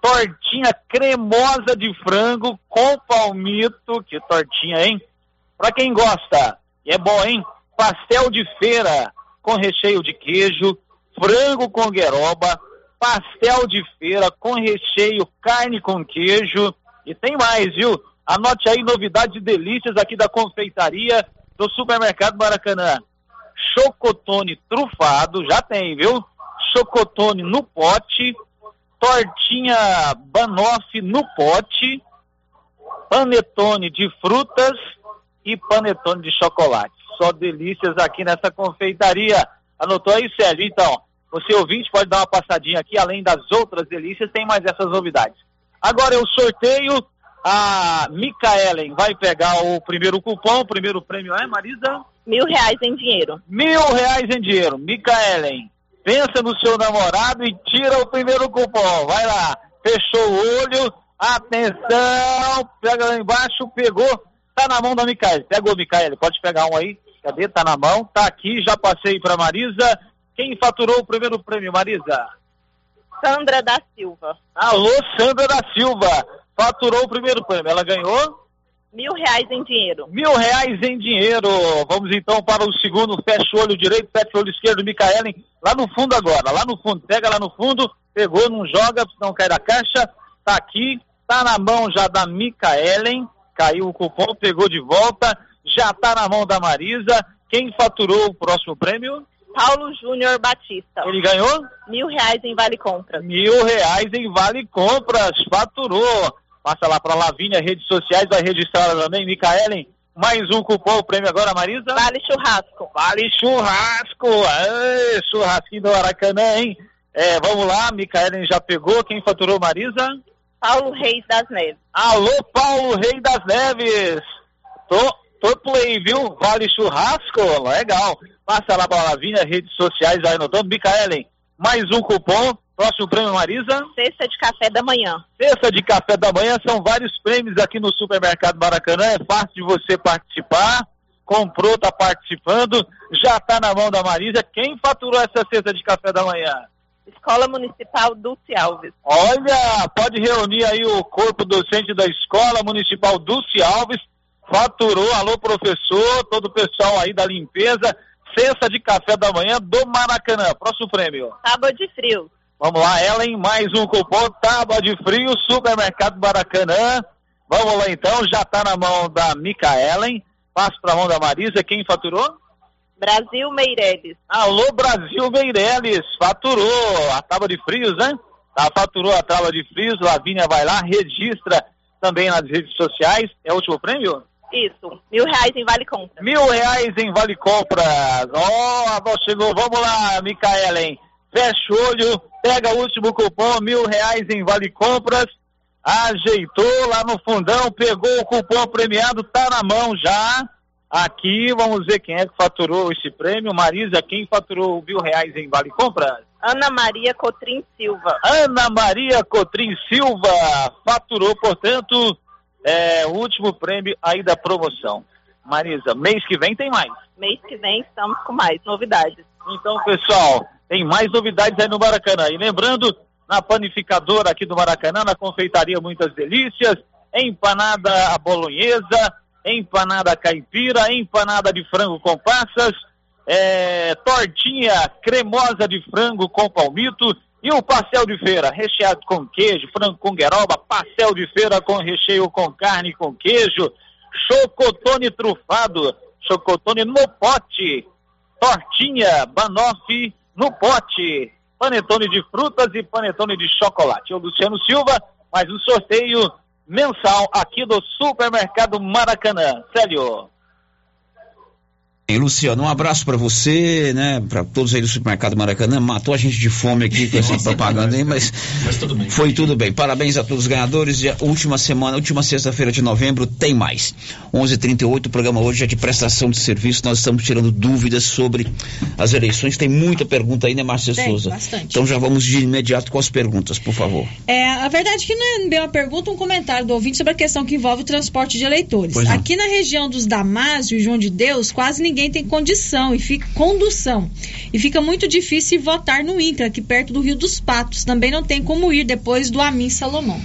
tortinha cremosa de frango com palmito. Que tortinha, hein? Pra quem gosta, é bom, hein? Pastel de feira com recheio de queijo, frango com gueroba, pastel de feira com recheio, carne com queijo. E tem mais, viu? Anote aí novidades e delícias aqui da confeitaria do supermercado Maracanã. Chocotone trufado, já tem, viu? Chocotone no pote, tortinha banoffee no pote, panetone de frutas e panetone de chocolate. Só delícias aqui nessa confeitaria. Anotou aí, Sérgio? Então, você ouvinte pode dar uma passadinha aqui, além das outras delícias, tem mais essas novidades. Agora eu sorteio, a Micaelen vai pegar o primeiro cupom, o primeiro prêmio é, Marisa? Mil reais em dinheiro. Mil reais em dinheiro. Micaelen, pensa no seu namorado e tira o primeiro cupom. Vai lá, fechou o olho, atenção, pega lá embaixo, pegou, tá na mão da Micaele. Pegou, Micaele, pode pegar um aí. Cadê? Tá na mão, tá aqui, já passei pra Marisa. Quem faturou o primeiro prêmio, Marisa? Sandra da Silva. Alô, Sandra da Silva. Faturou o primeiro prêmio. Ela ganhou? Mil reais em dinheiro. Mil reais em dinheiro. Vamos então para o segundo. Fecha o olho direito, fecha o olho esquerdo, Micaelen. Lá no fundo agora, lá no fundo. Pega lá no fundo. Pegou, não joga, não cai da caixa. Tá aqui, tá na mão já da Micaelen. Caiu o cupom, pegou de volta. Já tá na mão da Marisa. Quem faturou o próximo prêmio? Paulo Júnior Batista. Ele ganhou? Mil reais em Vale Compras. Mil reais em Vale Compras. Faturou. Passa lá para Lavínia, redes sociais, vai registrar também, Micaelen. Mais um cupom, o prêmio agora, Marisa? Vale Churrasco. Vale Churrasco. Aê, churrasquinho do Aracanã, hein? É, vamos lá, Micaelen já pegou. Quem faturou, Marisa? Paulo Reis das Neves. Alô, Paulo Reis das Neves. Tô, tô play, viu? Vale Churrasco. Legal. Passa lá para Lavínia, redes sociais, vai anotando. Micaelen, mais um cupom. Próximo prêmio, Marisa? Cesta de café da manhã. Cesta de café da manhã, são vários prêmios aqui no Supermercado Maracanã. É fácil de você participar. Comprou, tá participando. Já tá na mão da Marisa. Quem faturou essa cesta de café da manhã? Escola Municipal Dulce Alves. Olha, pode reunir aí o corpo docente da Escola Municipal Dulce Alves. Faturou, alô professor, todo o pessoal aí da limpeza. Cesta de café da manhã do Maracanã. Próximo prêmio. Tábua de frio. Vamos lá, Ellen, mais um cupom, tábua de frio, supermercado Maracanã. Vamos lá então, já está na mão da Micaelen. Passo para a mão da Marisa, quem faturou? Brasil Meireles. Alô, Brasil Meireles, faturou a tábua de frios, né? Tá, faturou a tábua de frios, Lavínia vai lá, registra também nas redes sociais. É o último prêmio? Isso, mil reais em Vale Compras. Mil reais em Vale Compras. Ó, oh, a voz chegou, vamos lá, Micaelen. Fecha o olho, pega o último cupom, mil reais em Vale Compras, ajeitou lá no fundão, pegou o cupom premiado, tá na mão já. Aqui, vamos ver quem é que faturou esse prêmio. Marisa, quem faturou mil reais em Vale Compras? Ana Maria Cotrim Silva. Ana Maria Cotrim Silva faturou, portanto, é, o último prêmio aí da promoção. Marisa, mês que vem tem mais. Mês que vem estamos com mais novidades. Então, pessoal, tem mais novidades aí no Maracanã. E lembrando, na panificadora aqui do Maracanã, na confeitaria Muitas Delícias, empanada a bolonhesa, empanada caipira, empanada de frango com passas, é, tortinha cremosa de frango com palmito e o pastel de feira, recheado com queijo, frango com gueroba, pastel de feira com recheio com carne com queijo, chocotone trufado, chocotone no pote, tortinha banoffee no pote. Panetone de frutas e panetone de chocolate. O Luciano Silva, mais um sorteio mensal aqui do Supermercado Maracanã. Célio. E Luciano, um abraço para você, né? Para todos aí do supermercado Maracanã. Matou a gente de fome aqui com essa propaganda aí, mas, mas tudo bem. foi tudo bem. Parabéns a todos os ganhadores. E a última semana, última sexta-feira de novembro, tem mais. 11:38 o programa hoje é de prestação de serviço. Nós estamos tirando dúvidas sobre as eleições. Tem muita pergunta aí, né, Márcia Tem, Souza? bastante. Então já vamos de imediato com as perguntas, por favor. É, a verdade é que não é bem uma pergunta, um comentário do ouvinte sobre a questão que envolve o transporte de eleitores. Não. Aqui na região dos Damásio e João de Deus, quase ninguém tem condição e fica condução. E fica muito difícil votar no INCRA, aqui perto do Rio dos Patos. Também não tem como ir depois do Amin Salomão.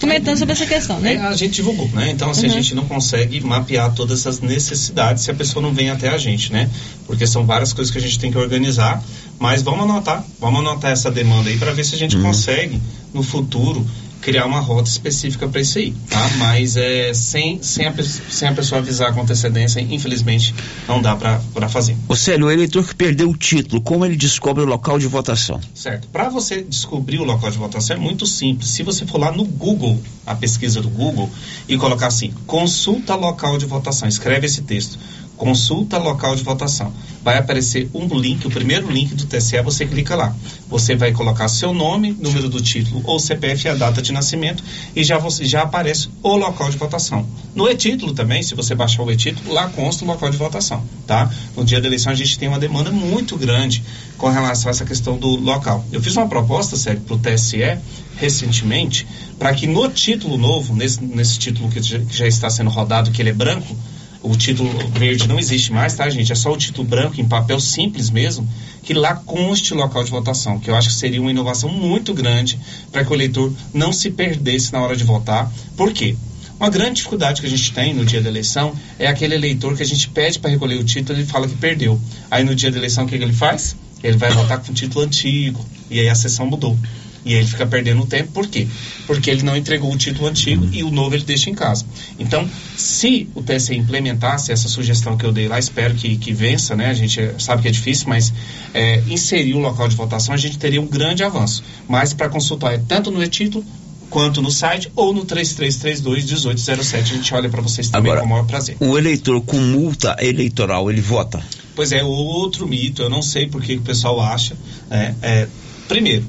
Comentando sobre essa questão, né? É, a gente divulgou, né? Então, assim, Uhum. a gente não consegue mapear todas essas necessidades se a pessoa não vem até a gente, né? Porque são várias coisas que a gente tem que organizar, mas vamos anotar, vamos anotar essa demanda aí para ver se a gente consegue, no futuro, criar uma rota específica para isso aí, tá? Mas é, sem, sem, a, sem a pessoa avisar com antecedência, infelizmente, não dá para fazer. Ô Célio, o eleitor que perdeu o título, como ele descobre o local de votação? Certo. Para você descobrir o local de votação é muito simples. Se você for lá no Google, a pesquisa do Google, e colocar assim, consulta local de votação, escreve esse texto. Consulta local de votação. Vai aparecer um link, o primeiro link do TSE, você clica lá. Você vai colocar seu nome, número do título ou CPF e a data de nascimento e já, você, já aparece o local de votação. No e-título também, se você baixar o e-título, lá consta o local de votação, tá? No dia da eleição a gente tem uma demanda muito grande com relação a essa questão do local. Eu fiz uma proposta, sério, para o TSE recentemente, para que no título novo, nesse, nesse título que já, que já está sendo rodado, que ele é branco, o título verde não existe mais, tá, gente? É só o título branco em papel simples mesmo, que lá conste o local de votação, que eu acho que seria uma inovação muito grande para que o eleitor não se perdesse na hora de votar. Por quê? Uma grande dificuldade que a gente tem no dia da eleição é aquele eleitor que a gente pede para recolher o título e ele fala que perdeu. Aí no dia da eleição o que, que ele faz? Ele vai votar com o título antigo e aí a sessão mudou. E aí ele fica perdendo tempo, por quê? Porque ele não entregou o título antigo e o novo ele deixa em casa. Então, se o TSE implementasse essa sugestão que eu dei lá, espero que, que vença, né? A gente sabe que é difícil, mas é, inserir o local de votação, a gente teria um grande avanço. Mas para consultar é tanto no e-título quanto no site ou no 3332-1807. A gente olha para vocês também Agora, com o maior prazer. O eleitor com multa eleitoral, ele vota? Pois é, outro mito, eu não sei por que que o pessoal acha. né? É, primeiro,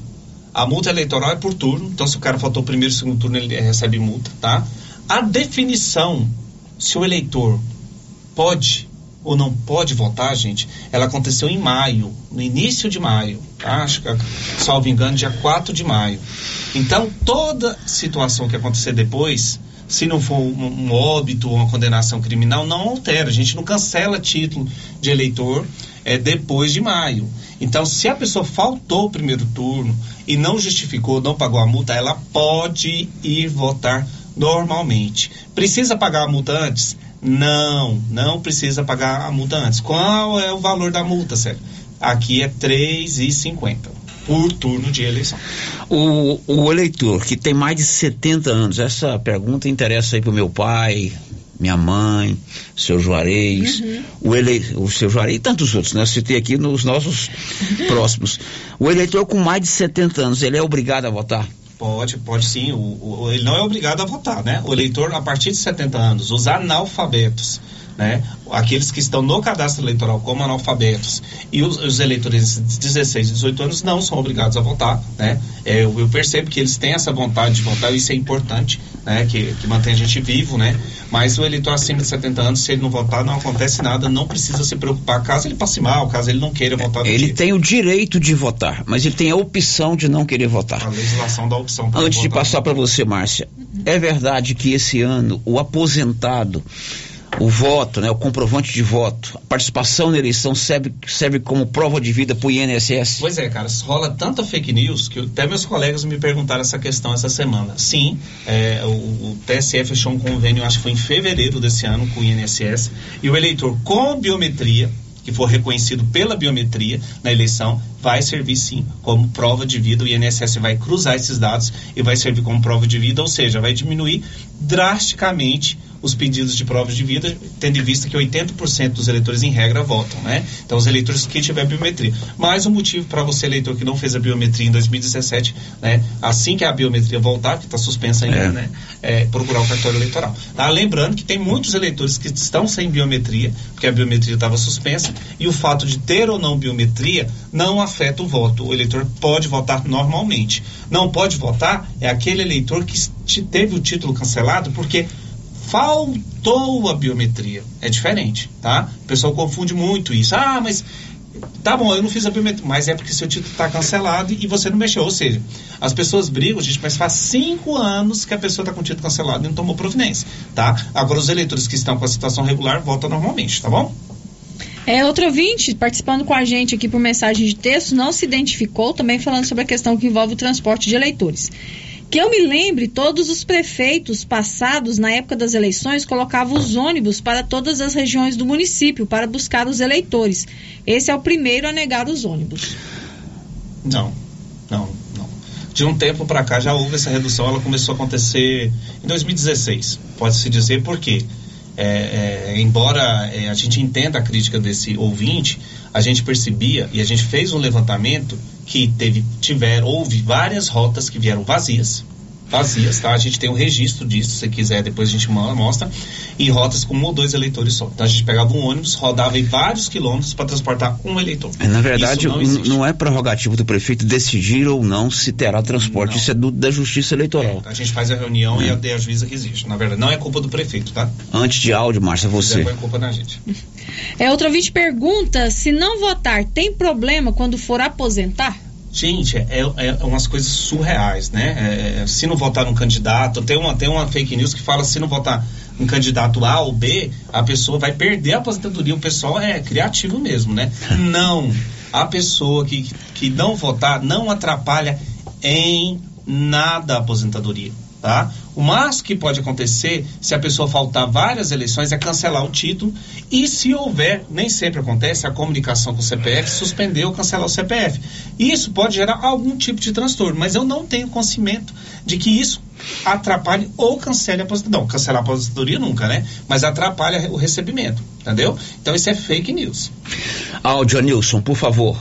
a multa eleitoral é por turno, então se o cara faltou o primeiro segundo turno, ele recebe multa, tá? A definição se o eleitor pode ou não pode votar, gente, ela aconteceu em maio, no início de maio, tá? Acho que, salvo engano, dia 4 de maio. Então, toda situação que acontecer depois, se não for um, um óbito ou uma condenação criminal, não altera. A gente não cancela título de eleitor é, depois de maio. Então, se a pessoa faltou o primeiro turno e não justificou, não pagou a multa, ela pode ir votar normalmente. Precisa pagar a multa antes? Não, não precisa pagar a multa antes. Qual é o valor da multa, sério? Aqui é R$ 3,50 por turno de eleição. O, o eleitor que tem mais de 70 anos, essa pergunta interessa aí pro meu pai, minha mãe, seu Juarez, o, ele, o seu Juarez e tantos outros, né? Eu citei aqui nos nossos próximos. O eleitor com mais de 70 anos, ele é obrigado a votar? Pode, pode sim. O, o- ele não é obrigado a votar, né? O eleitor, a partir de 70 anos, os analfabetos, né? Aqueles que estão no cadastro eleitoral como analfabetos e os, os eleitores de 16 e 18 anos não são obrigados a votar, né? É, eu, eu percebo que eles têm essa vontade de votar, isso é importante, né? Que, que mantém a gente vivo, né? Mas o eleitor acima de 70 anos, se ele não votar, não acontece nada, não precisa se preocupar, caso ele passe mal, caso ele não queira votar Ele dia. tem o direito de votar, mas ele tem a opção de não querer votar. A legislação dá opção para Antes de votar. passar para você, Márcia, é verdade que esse ano o aposentado, o voto, né, o comprovante de voto, a participação na eleição serve, serve como prova de vida para o INSS? Pois é, cara, rola tanta fake news que até meus colegas me perguntaram essa questão essa semana. Sim, é, o, o TSE fechou um convênio, acho que foi em fevereiro desse ano, com o INSS, e o eleitor com biometria, que for reconhecido pela biometria na eleição, vai servir sim como prova de vida. O INSS vai cruzar esses dados e vai servir como prova de vida, ou seja, vai diminuir drasticamente os pedidos de prova de vida, tendo em vista que 80% dos eleitores, em regra, votam, né? Então, os eleitores que tiver biometria. Mais um motivo para você, eleitor que não fez a biometria em 2017, né? Assim que a biometria voltar, que está suspensa ainda, É. né? É, procurar o cartório eleitoral. Tá? Lembrando que tem muitos eleitores que estão sem biometria, porque a biometria estava suspensa, e o fato de ter ou não biometria não afeta o voto. O eleitor pode votar normalmente. Não pode votar é aquele eleitor que te- teve o título cancelado porque faltou a biometria. É diferente, tá? O pessoal confunde muito isso. Ah, mas tá bom, eu não fiz a biometria, mas é porque seu título está cancelado e você não mexeu. Ou seja, as pessoas brigam, gente, mas faz cinco anos que a pessoa está com o título cancelado e não tomou providência, tá? Agora os eleitores que estão com a situação regular votam normalmente, tá bom? É, outro ouvinte participando com a gente aqui por mensagem de texto não se identificou, também falando sobre a questão que envolve o transporte de eleitores. Que eu me lembre, todos os prefeitos passados, na época das eleições, colocavam os ônibus para todas as regiões do município para buscar os eleitores. Esse é o primeiro a negar os ônibus. Não, não, não. De um tempo para cá já houve essa redução, ela começou a acontecer em 2016, pode-se dizer por quê? É, é, embora é, a gente entenda a crítica desse ouvinte, a gente percebia e a gente fez um levantamento que teve, tiver, houve várias rotas que vieram vazias, vazias, tá? A gente tem um registro disso, se quiser, depois a gente mostra, e rotas com um ou dois eleitores só. Então a gente pegava um ônibus, rodava em vários quilômetros para transportar um eleitor. É, Na verdade, não, não, não é prerrogativo do prefeito decidir ou não se terá transporte, isso é do, da justiça eleitoral. A gente faz a reunião É. e a, a juíza que existe. Na verdade, não é culpa do prefeito, tá? Antes de áudio, Márcia, você. Põe culpa na gente. É, outro ouvinte pergunta se não votar tem problema quando for aposentar? Gente, é, é umas coisas surreais, né? É, se não votar num candidato, tem uma, tem uma fake news que fala se não votar um candidato A ou B, a pessoa vai perder a aposentadoria. O pessoal é criativo mesmo, né? Não. A pessoa que, que não votar não atrapalha em nada a aposentadoria, tá? O máximo que pode acontecer se a pessoa faltar várias eleições é cancelar o título e se houver, nem sempre acontece, a comunicação com o CPF, suspender ou cancelar o CPF. Isso pode gerar algum tipo de transtorno, mas eu não tenho conhecimento de que isso atrapalhe ou cancele a aposentadoria. Não, cancelar a aposentadoria nunca, né? Mas atrapalha o recebimento, entendeu? Então isso é fake news. Áudio, Nilson, por favor.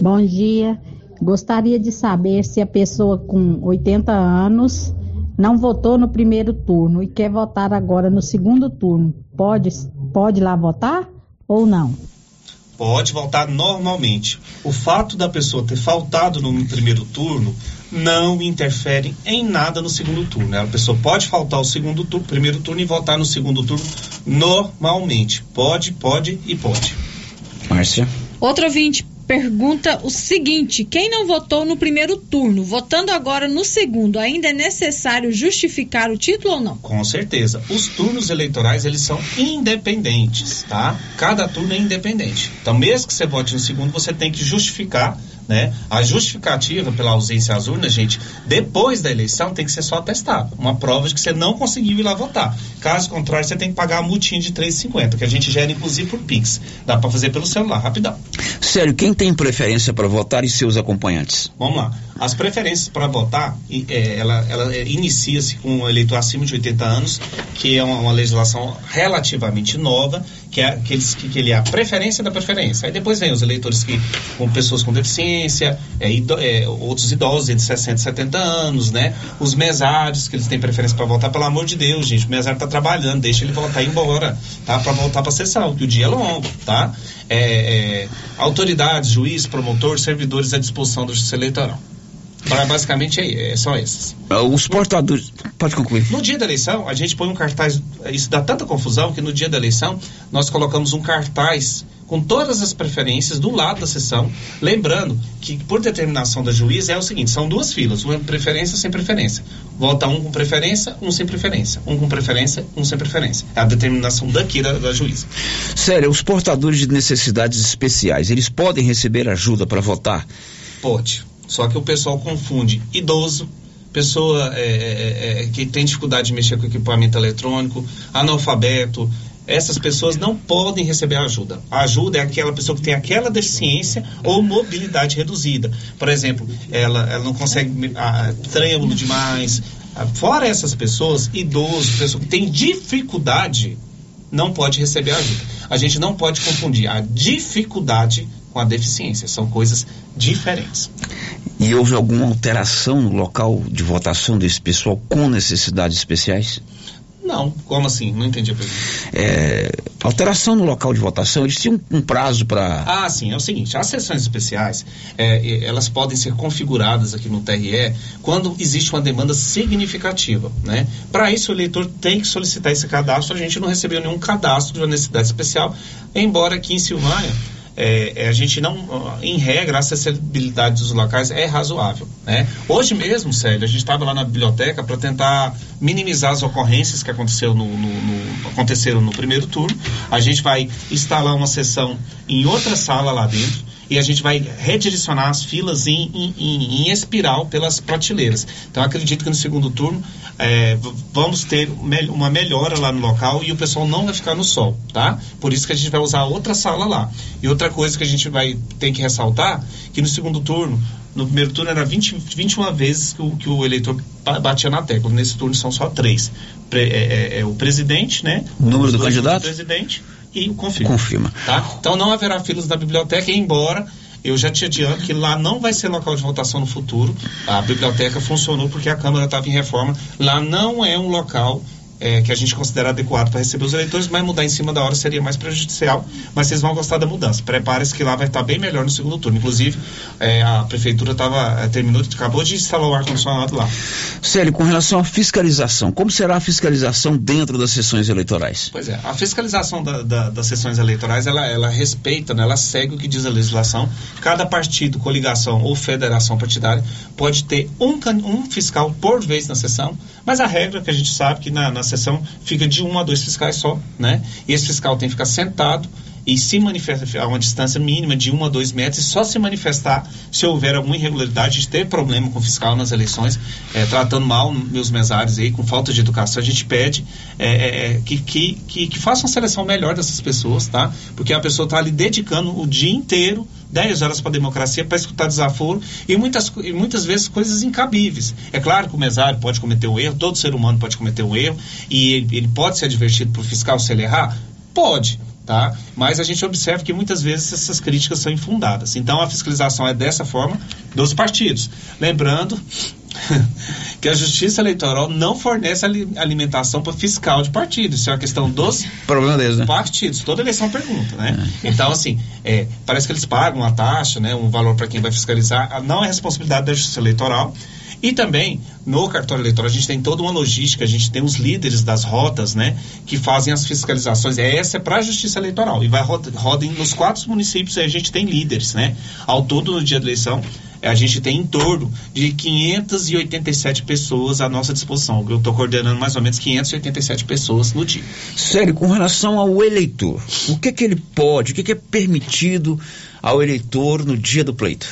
Bom dia. Gostaria de saber se a pessoa com 80 anos não votou no primeiro turno e quer votar agora no segundo turno. Pode, pode lá votar ou não? Pode voltar normalmente. O fato da pessoa ter faltado no primeiro turno não interfere em nada no segundo turno. A pessoa pode faltar o segundo turno, primeiro turno e votar no segundo turno normalmente. Pode, pode e pode. Márcia. Outro ouvinte pergunta o seguinte: quem não votou no primeiro turno, votando agora no segundo, ainda é necessário justificar o título ou não? Com certeza. Os turnos eleitorais, eles são independentes, tá? Cada turno é independente. Então, mesmo que você vote no segundo, você tem que justificar, né? A justificativa pela ausência às urnas, gente, depois da eleição tem que ser só atestado. Uma prova de que você não conseguiu ir lá votar. Caso contrário, você tem que pagar a multinha de 3,50, que a gente gera, inclusive, por Pix. Dá para fazer pelo celular, rapidão. Sério, quem tem preferência para votar e seus acompanhantes? Vamos lá. As preferências para votar, é, ela, ela é, inicia-se com um eleitor acima de 80 anos, que é uma, uma legislação relativamente nova, que é aqueles que, que ele é a preferência da preferência. Aí depois vem os eleitores que com pessoas com deficiência, é, ido, é, outros idosos entre 60 e 70 anos, né? Os mesários, que eles têm preferência para votar, pelo amor de Deus, gente. O mesário está trabalhando, deixa ele voltar e ir embora, tá? Para voltar para sessão, que o dia é longo, tá? É, é, autoridades, juiz, promotor, servidores à disposição do Justiça Eleitoral. Basicamente é, é, são esses. Os portadores. Pode concluir. No dia da eleição, a gente põe um cartaz. Isso dá tanta confusão que no dia da eleição nós colocamos um cartaz com todas as preferências do lado da sessão. Lembrando que, por determinação da juíza, é o seguinte: são duas filas, uma preferência sem preferência. Vota um com preferência, um sem preferência. Um com preferência, um sem preferência. É a determinação daqui da, da juíza. Sério, os portadores de necessidades especiais, eles podem receber ajuda para votar? Pode. Só que o pessoal confunde idoso, pessoa é, é, é, que tem dificuldade de mexer com equipamento eletrônico, analfabeto. Essas pessoas não podem receber ajuda. A ajuda é aquela pessoa que tem aquela deficiência ou mobilidade reduzida. Por exemplo, ela, ela não consegue trêmulo demais. Ah, Fora essas pessoas, idoso, pessoa que tem dificuldade, não pode receber ajuda. A gente não pode confundir a dificuldade com a deficiência. São coisas diferentes. E houve alguma alteração no local de votação desse pessoal com necessidades especiais? Não, como assim? Não entendi a pergunta. É, alteração no local de votação, eles tinham um prazo para. Ah, sim, é o seguinte, as sessões especiais, é, elas podem ser configuradas aqui no TRE quando existe uma demanda significativa, né? Para isso, o eleitor tem que solicitar esse cadastro, a gente não recebeu nenhum cadastro de uma necessidade especial, embora aqui em Silvânia, é, é, a gente não, em regra, a acessibilidade dos locais é razoável. Né? Hoje mesmo, Célio, a gente estava lá na biblioteca para tentar minimizar as ocorrências que aconteceu no, no- no- aconteceram no primeiro turno. A gente vai instalar uma sessão em outra sala lá dentro e a gente vai redirecionar as filas em, em, em, em espiral pelas prateleiras. Então acredito que no segundo turno é, vamos ter uma melhora lá no local e o pessoal não vai ficar no sol, tá? Por isso que a gente vai usar outra sala lá. E outra coisa que a gente vai ter que ressaltar, que no segundo turno, no primeiro turno era 20, 21 vezes que o, que o eleitor ba- batia na tecla. Nesse turno são só três. Pre- é, é- é o presidente, né? O número do candidato? presidente e o confirma. Confirma. Tá? Então não haverá filas da biblioteca, embora eu já te adianto que lá não vai ser local de votação no futuro. A biblioteca funcionou porque a Câmara estava em reforma. Lá não é um local é, que a gente considera adequado para receber os eleitores, mas mudar em cima da hora seria mais prejudicial. Mas vocês vão gostar da mudança. Prepare-se que lá vai estar bem melhor no segundo turno. Inclusive, é, a prefeitura tava, é, terminou, acabou de instalar o ar-condicionado lá. Célio, com relação à fiscalização, como será a fiscalização dentro das sessões eleitorais? Pois é, a fiscalização da- da- das sessões eleitorais, ela, ela respeita, né, ela segue o que diz a legislação. Cada partido, coligação ou federação partidária pode ter um, um fiscal por vez na sessão, mas a regra que a gente sabe que na, na sessão fica de um a dois fiscais só, né? E esse fiscal tem que ficar sentado e se manifesta a uma distância mínima de um a dois metros e só se manifestar se houver alguma irregularidade, de ter problema com o fiscal nas eleições, eh, tratando mal meus mesários aí, com falta de educação, a gente pede eh, eh, que, que, que, que faça uma seleção melhor dessas pessoas, tá? Porque a pessoa está ali dedicando o dia inteiro 10 horas para a democracia para escutar desaforo e muitas, e muitas vezes coisas incabíveis. É claro que o mesário pode cometer um erro, todo ser humano pode cometer um erro e ele, ele pode ser advertido por fiscal se ele errar? Pode. Tá? Mas a gente observa que muitas vezes essas críticas são infundadas. Então a fiscalização é dessa forma dos partidos. Lembrando que a Justiça Eleitoral não fornece ali- alimentação para fiscal de partido. Isso é uma questão dos Problema deles, né? partidos. Toda eleição pergunta, né? Então, assim, é, parece que eles pagam uma taxa, né, um valor para quem vai fiscalizar. Não é responsabilidade da Justiça Eleitoral. E também, no cartório eleitoral, a gente tem toda uma logística, a gente tem os líderes das rotas, né, que fazem as fiscalizações. Essa é para a Justiça Eleitoral. E vai roda, roda em- nos quatro municípios, a gente tem líderes, né? Ao todo, no dia da eleição, a gente tem em torno de 587 pessoas à nossa disposição. Eu estou coordenando mais ou menos 587 pessoas no dia. Sério, com relação ao eleitor, o que que ele pode, o que que é permitido ao eleitor no dia do pleito?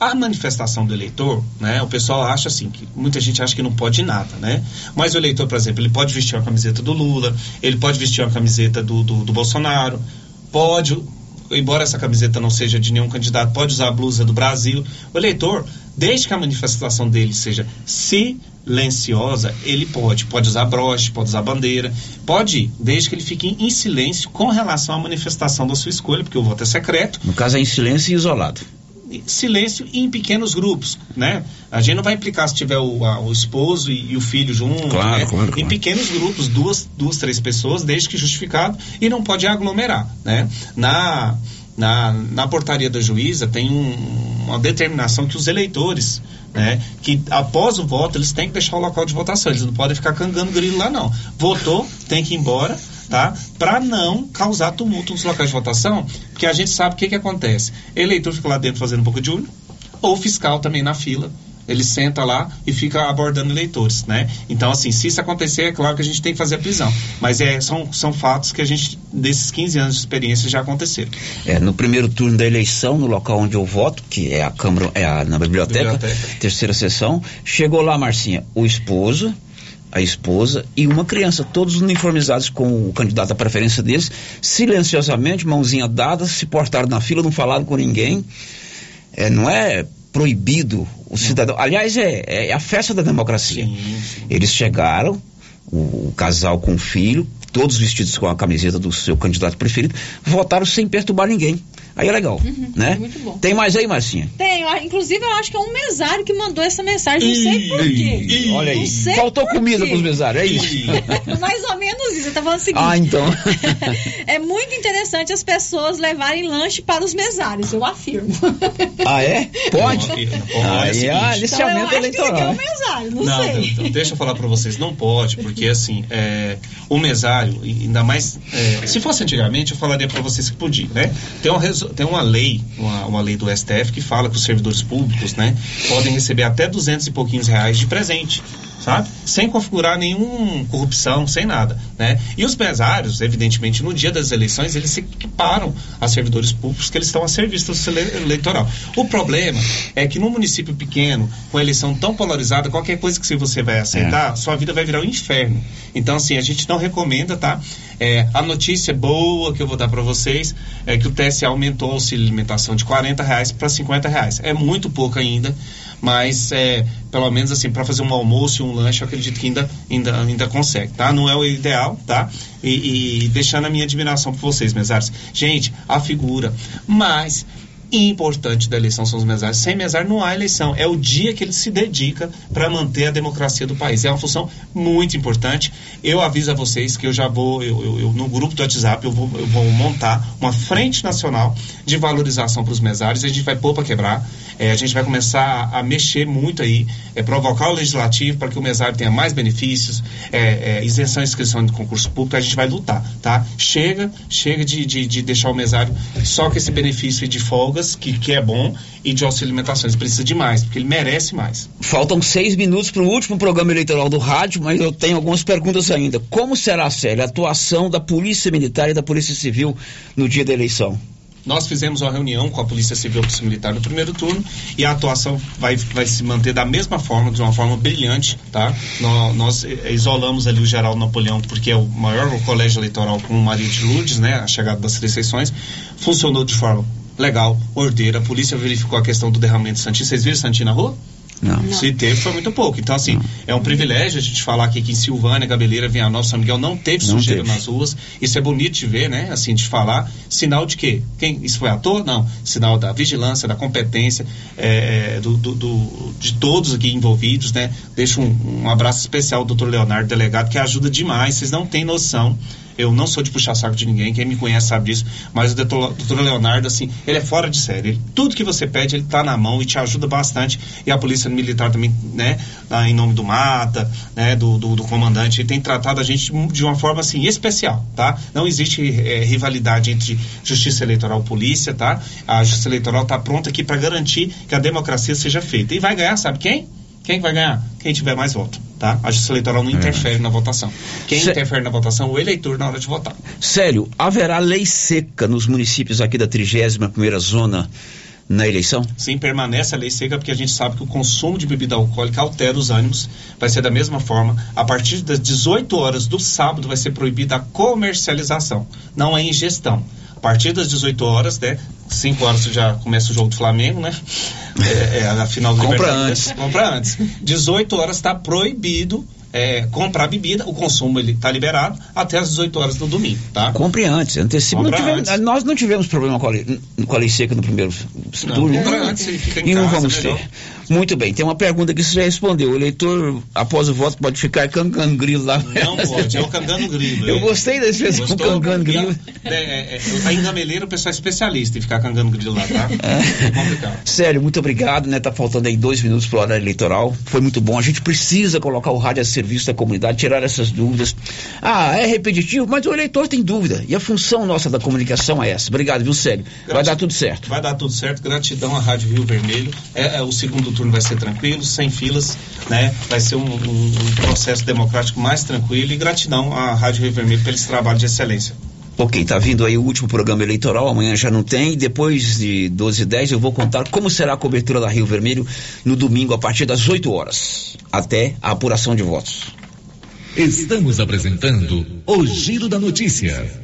A manifestação do eleitor, né? O pessoal acha assim, que muita gente acha que não pode nada, né? Mas o eleitor, por exemplo, ele pode vestir uma camiseta do Lula, ele pode vestir uma camiseta do, do, do Bolsonaro, pode, embora essa camiseta não seja de nenhum candidato, pode usar a blusa do Brasil. O eleitor, desde que a manifestação dele seja silenciosa, ele pode. Pode usar broche, pode usar bandeira, pode desde que ele fique em silêncio com relação à manifestação da sua escolha, porque o voto é secreto No caso é em silêncio e isolado. Silêncio e em pequenos grupos, né? A gente não vai implicar se tiver o, a- o esposo e, e o filho junto, Claro, né? claro, Em claro. pequenos grupos, duas, duas, três pessoas, desde que justificado, e não pode aglomerar, né? Na, na, na portaria da juíza tem um- uma determinação que os eleitores, né? Que após o voto, eles têm que deixar o local de votação, eles não podem ficar cangando grilo lá, não. Votou, tem que ir embora, tá? Para não causar tumulto nos locais de votação, porque a gente sabe o que que acontece. Eleitor fica lá dentro fazendo um pouco de olho, ou fiscal também na fila. Ele senta lá e fica abordando eleitores, né? Então, assim, se isso acontecer, é claro que a gente tem que fazer a prisão. Mas é, são, são fatos que a gente, desses 15 anos de experiência, já aconteceram. É, no primeiro turno da eleição, no local onde eu voto, que é a Câmara, é a, na biblioteca, Biblioteca. terceira sessão, chegou lá, Marcinha, o esposo, a esposa e uma criança, todos uniformizados com o candidato à preferência deles, silenciosamente, mãozinha dada, se portaram na fila, não falaram com ninguém. É, não é proibido o cidadão. Aliás, é, é a festa da democracia. Eles chegaram, o, o casal com o filho, todos vestidos com a camiseta do seu candidato preferido, votaram sem perturbar ninguém. Aí é legal, né? Uhum, muito bom. Tem mais aí, Marcinha? Tem, inclusive eu acho que é um mesário que mandou essa mensagem, não sei por quê. Ih, olha aí. Faltou comida quê. pros mesários, é isso? Mais ou menos isso. Eu tá falando o seguinte. ah, então. É muito interessante as pessoas levarem lanche para os mesários, eu afirmo. ah, é? Pode? Olha, é aí seguinte. é aliciamento então, eu acho que isso aqui é eleitoral. um mesário, não, Não, sei. não, não, deixa eu falar para vocês, não pode, porque assim, é, o mesário, ainda mais, é, se fosse antigamente, eu falaria para vocês que podia, né? Tem, uma reso- tem uma lei, uma, uma lei do STF que fala que os servidores públicos, né, podem receber até 200 e pouquinhos reais de presente. Sabe? Sem configurar nenhuma corrupção, sem nada, né? E os mesários, evidentemente, no dia das eleições, eles se equiparam a servidores públicos que eles estão a serviço do ele- eleitoral. O problema é que num município pequeno, com a eleição tão polarizada, qualquer coisa que você vai aceitar, sua vida vai virar um inferno. Então, assim, a gente não recomenda, tá? É, a notícia boa que eu vou dar para vocês é que o TSE aumentou o auxílio alimentação de 40 reais para 50 reais. É muito pouco ainda, mas é, pelo menos assim, para fazer um almoço e um lanche, eu acredito que ainda, ainda, ainda consegue, tá? Não é o ideal, tá? E, e deixando a minha admiração por vocês, mesários. Gente, a figura mais importante da eleição são os mesários. Sem mesário não há eleição. É o dia que ele se dedica para manter a democracia do país. É uma função muito importante. Eu aviso a vocês que eu já vou, eu, eu- eu- no grupo do WhatsApp, eu vou, eu vou montar uma frente nacional de valorização para os mesários. A gente vai pôr para quebrar. É, a gente vai começar a, mexer muito aí, é, provocar o legislativo para que o mesário tenha mais benefícios, é, é, isenção e inscrição de concurso público. A gente vai lutar, tá? Chega, chega de, de, de deixar o mesário só com esse benefício de folgas, que, que é bom, e de auxílio alimentação. Ele precisa de mais, porque ele merece mais. Faltam seis minutos para o último programa eleitoral do rádio, mas eu tenho algumas perguntas ainda. Como será, Célia, a atuação da Polícia Militar e da Polícia Civil no dia da eleição? Nós fizemos uma reunião com a Polícia Civil e Polícia Militar no primeiro turno e a atuação vai, vai se manter da mesma forma, de uma forma brilhante, tá? Nós, nós, eh, isolamos ali o Geraldo Napoleão porque é o maior colégio eleitoral com Maria de Lourdes, né? A chegada das três sessões. Funcionou de forma legal, ordeira. A polícia verificou a questão do derramamento de Santinho. Vocês viram Santinho na rua? Não. Se teve, foi muito pouco. Então, assim, é um privilégio a gente falar aqui que em Silvânia, Gabeleira, Vianópolis, São Miguel não teve Não sujeira teve. nas ruas. Isso é bonito de ver, né? Assim, de falar. Sinal de quê? Quem, isso foi à toa? Não. Sinal da vigilância, da competência, é, do, do- do- de todos aqui envolvidos, né? Deixo um, um abraço especial ao doutor Leonardo, delegado, que ajuda demais. Vocês não têm noção. Eu não sou de puxar saco de ninguém, quem me conhece sabe disso, mas o doutor, Leonardo, assim, ele é fora de série. Ele- tudo que você pede, ele tá na mão e te ajuda bastante. E a Polícia Militar também, né, em nome do Mata, né, do, do, do comandante, ele tem tratado a gente de uma forma, assim, especial, tá? Não existe eh, rivalidade entre Justiça Eleitoral e Polícia, tá? A Justiça Eleitoral tá pronta aqui para garantir que a democracia seja feita. E vai ganhar, sabe quem? Quem que vai ganhar? Quem tiver mais voto, tá? A Justiça Eleitoral não interfere na votação. Quem interfere na votação? O eleitor na hora de votar. Sério, haverá lei seca nos municípios aqui da 31ª zona na eleição? Sim, permanece a lei seca porque a gente sabe que o consumo de bebida alcoólica altera os ânimos. Vai ser da mesma forma. A partir das 18 horas do sábado vai ser proibida a comercialização, não a ingestão. A partir das 18 horas, né? 5 horas já começa o jogo do Flamengo, né? É, é a final do Compra antes. Compra antes. 18 horas está proibido é, comprar bebida, o consumo ele está liberado até as 18 horas do domingo, tá? Compre antes, antecipe. Não tivemos- antes. nós não tivemos problema com a, lei, com a lei seca no primeiro Não, turno. compra antes fica em E não casa, vamos melhor. ter. Muito bem, tem uma pergunta que você já respondeu. O eleitor, após o voto, pode ficar cangando grilo lá. Não pode, é o cangando grilo. Eu é. gostei da expressão Gostou? cangando grilo. É, é, é, em Gameleira o pessoal é especialista em ficar cangando grilo lá, tá? É complicado. Sério, muito obrigado, né? Tá faltando aí dois minutos para horário eleitoral. Foi muito bom. A gente precisa colocar o rádio a serviço da comunidade, tirar essas dúvidas. Ah, é repetitivo, mas o eleitor tem dúvida. E a função nossa da comunicação é essa. Obrigado, viu, Sério? Vai dar tudo certo. Vai dar tudo certo. Gratidão à Rádio Rio Vermelho. É, é, o segundo turno vai ser tranquilo, sem filas, né? Vai ser um, um- um processo democrático mais tranquilo. E gratidão à Rádio Rio Vermelho pelo esse trabalho de excelência. Ok, tá vindo aí o último programa eleitoral, amanhã já não tem. Depois de 12 e 10 eu vou contar como será a cobertura da Rio Vermelho no domingo a partir das 8 horas, até a apuração de votos. Estamos apresentando o Giro da Notícia.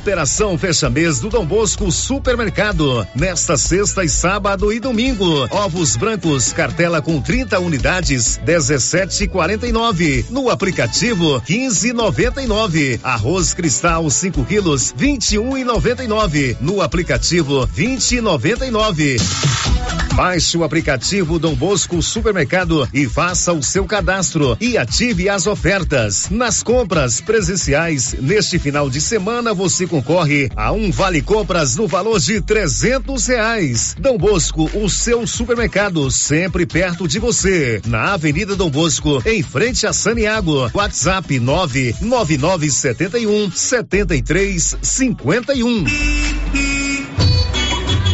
Operação Fecha Mês do Dom Bosco Supermercado. Nesta sexta e sábado e domingo. Ovos brancos, cartela com 30 unidades, 17,49. No aplicativo, 15,99. Arroz cristal, 5 quilos, 21,99. No aplicativo, 20,99. Baixe o aplicativo Dom Bosco Supermercado e faça o seu cadastro e ative as ofertas. Nas compras presenciais, neste final de semana, você concorre a um vale compras no valor de trezentos reais. Dom Bosco, o seu supermercado, sempre perto de você. Na Avenida Dom Bosco, em frente a Saniago. WhatsApp nove nove nove setenta e um setenta e três cinquenta e um.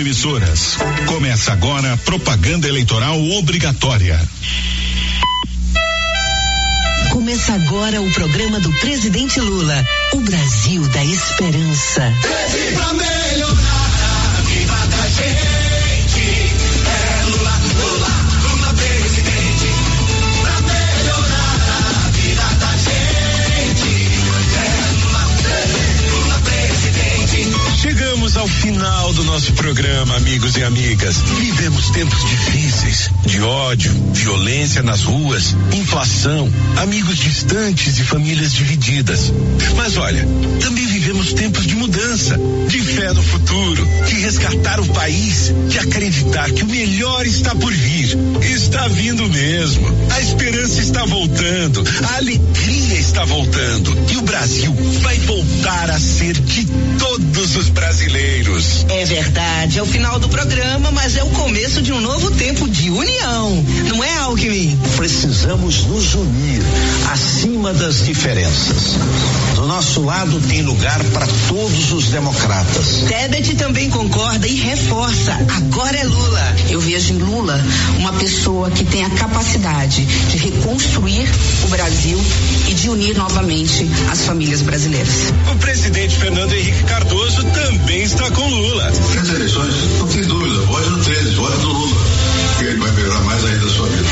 Emissoras. Começa agora a propaganda eleitoral obrigatória. Começa agora o programa do presidente Lula, o Brasil da Esperança. Pra melhorar Chegamos ao final do nosso programa, amigos e amigas. Vivemos tempos difíceis, de ódio, violência nas ruas, inflação, amigos distantes e famílias divididas. Mas olha, também vivemos tempos de mudança, de fé no futuro, de resgatar o país, de acreditar que o melhor está por vir. Está vindo mesmo. A esperança está voltando, a alegria está voltando e o Brasil vai voltar a ser de todos os brasileiros. É verdade, é o final do programa, mas é o começo de um novo tempo de união. Não é, Alckmin? Precisamos nos unir acima das diferenças. Do nosso lado tem lugar para todos os democratas. Tebet também concorda e reforça. Agora é Lula. Eu vejo em Lula uma pessoa que tem a capacidade de reconstruir o Brasil e de unir novamente as famílias brasileiras. O presidente Fernando Henrique Cardoso também está com Lula. As eleições, não tem dúvida, vote no 13, vote no Lula. Que ele vai melhorar mais ainda a sua vida.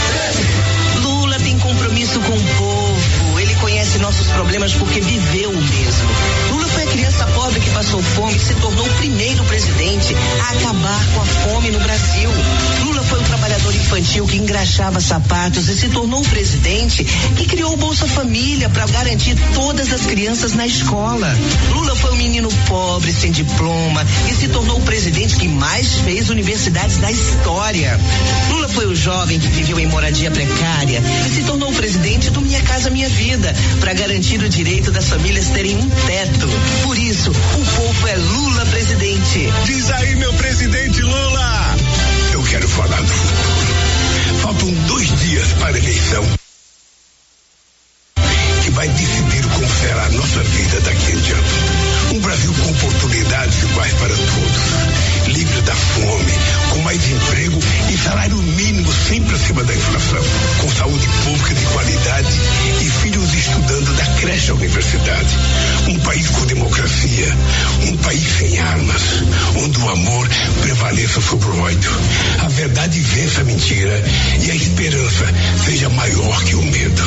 Lula tem compromisso com o povo. Ele conhece nossos problemas porque viveu o mesmo. Lula foi a criança pobre que passou fome e se tornou o primeiro presidente a acabar com a fome no Brasil. Infantil que engraxava sapatos e se tornou o presidente que criou o Bolsa Família para garantir todas as crianças na escola. Lula foi o menino pobre sem diploma e se tornou o presidente que mais fez universidades da história. Lula foi o jovem que viveu em moradia precária e se tornou o presidente do Minha Casa Minha Vida para garantir o direito das famílias terem um teto. Por isso, o povo é Lula presidente. Diz aí, meu presidente Lula. Eu quero falar do futuro. Faltam dois dias para a eleição. Que vai decidir como será a nossa vida daqui em diante. Um Brasil com oportunidades iguais para todos. Livre da fome, com mais emprego e salário mínimo sempre acima da inflação. Com saúde pública de qualidade diversidade. Um país com democracia, um país sem armas, onde o amor prevaleça sobre o ódio. A verdade vença a mentira e a esperança seja maior que o medo.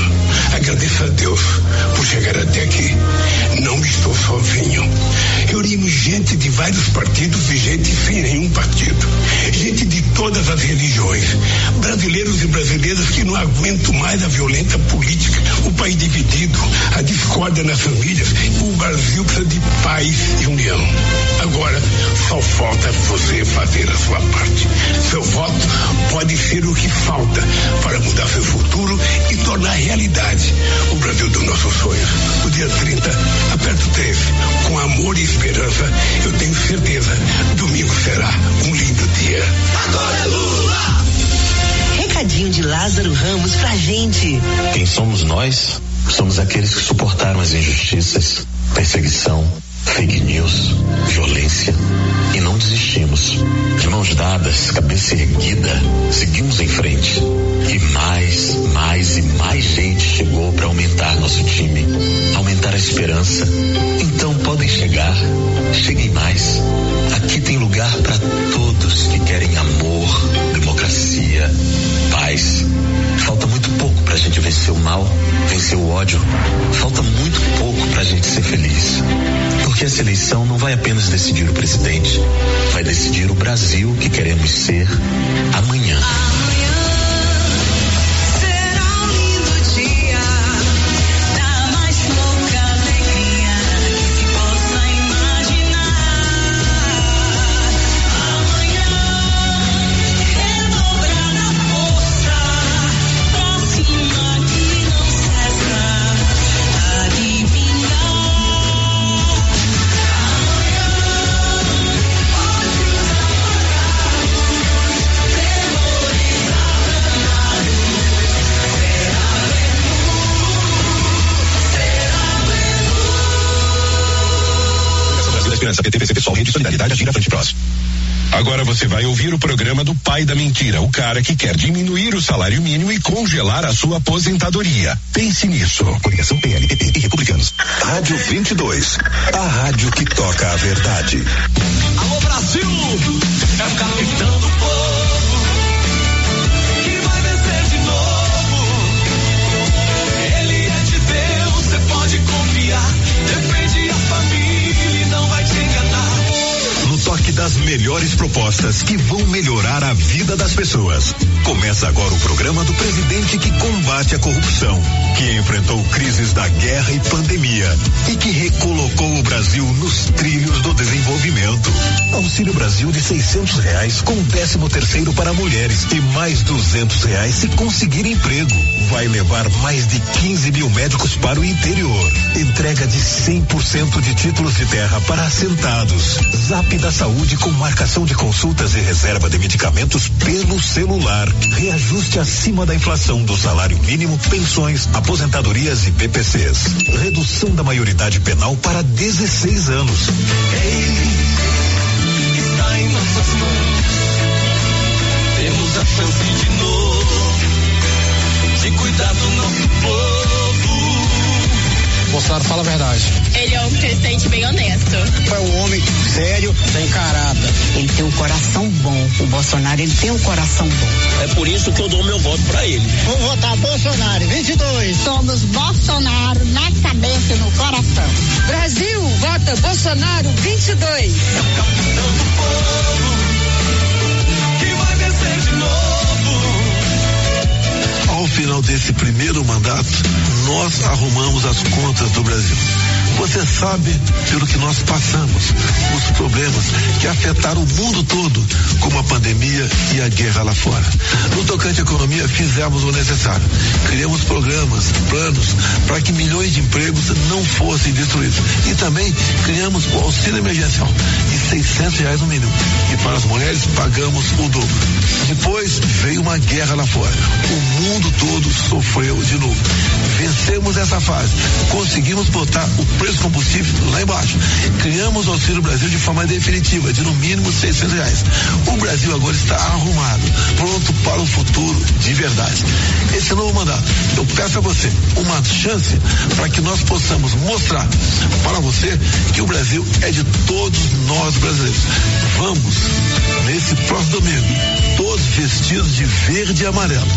Agradeço a Deus por chegar até aqui. Não estou sozinho. Reunimos gente de vários partidos e gente sem nenhum partido. Gente de todas as religiões. Brasileiros e brasileiras que não aguentam mais a violenta política, o país dividido, a discórdia nas famílias. O Brasil precisa de paz e união. Agora, só falta você fazer a sua parte. Seu voto pode ser o que falta para mudar seu futuro e tornar realidade o Brasil dos nossos sonhos. No dia 30, aperto 13, com amor e esperança, eu tenho certeza, domingo será um lindo dia. Agora Lula! Recadinho de Lázaro Ramos pra gente. Quem somos nós? Somos aqueles que suportaram as injustiças, perseguição, fake news, violência e não desistimos. De mãos dadas, cabeça erguida, seguimos em frente. E mais, mais e mais gente chegou para aumentar nosso time, aumentar a esperança. Então podem chegar, cheguem mais. Aqui tem lugar para todos vencer o mal, vencer o ódio. Falta muito pouco pra gente ser feliz. Porque essa eleição não vai apenas decidir o presidente, vai decidir o Brasil que queremos ser amanhã. Pai da Mentira, o cara que quer diminuir o salário mínimo e congelar a sua aposentadoria. Pense nisso. Coligação PLPP e Republicanos. Rádio 22, a rádio que toca a verdade. Das melhores propostas que vão melhorar a vida das pessoas. Começa agora o programa do presidente que combate a corrupção, que enfrentou crises da guerra e pandemia e que recolocou o Brasil nos trilhos do desenvolvimento. Auxílio Brasil de 600 reais com 13 terceiro para mulheres e mais 200 reais se conseguir emprego. Vai levar mais de 15 mil médicos para o interior. Entrega de 100% de títulos de terra para assentados. Zap da Saúde com marcação de consultas e reserva de medicamentos pelo celular. Reajuste acima da inflação do salário mínimo, pensões, aposentadorias e PPCs. Redução da maioridade penal para 16 anos. Está em nossas mãos. Temos a chance de novo de cuidar do nosso povo. Bolsonaro fala a verdade. Ele é um presidente bem honesto. É um homem sério, tem caráter. Ele tem um coração bom. O Bolsonaro, ele tem um coração bom. É por isso que eu dou meu voto pra ele. Vou votar Bolsonaro, 22. Somos Bolsonaro na cabeça e no coração. Brasil, vota Bolsonaro, 22. Que Ao final desse primeiro mandato, nós arrumamos as contas do Brasil. Você sabe pelo que nós passamos, os problemas que afetaram o mundo todo, como a pandemia e a guerra lá fora. No tocante à economia, fizemos o necessário. Criamos programas, planos, para que milhões de empregos não fossem destruídos. E também criamos o auxílio emergencial de 600 reais no mínimo. E para as mulheres, pagamos o dobro. Depois veio uma guerra lá fora. O mundo sofreu de novo. Vencemos essa fase. Conseguimos botar o preço do combustível lá embaixo. Criamos o Auxílio Brasil de forma definitiva, de no mínimo 600 reais. O Brasil agora está arrumado, pronto para o futuro de verdade. Esse novo mandato, eu peço a você uma chance para que nós possamos mostrar para você que o Brasil é de todos nós brasileiros. Vamos, nesse próximo domingo, todos vestidos de verde e amarelo,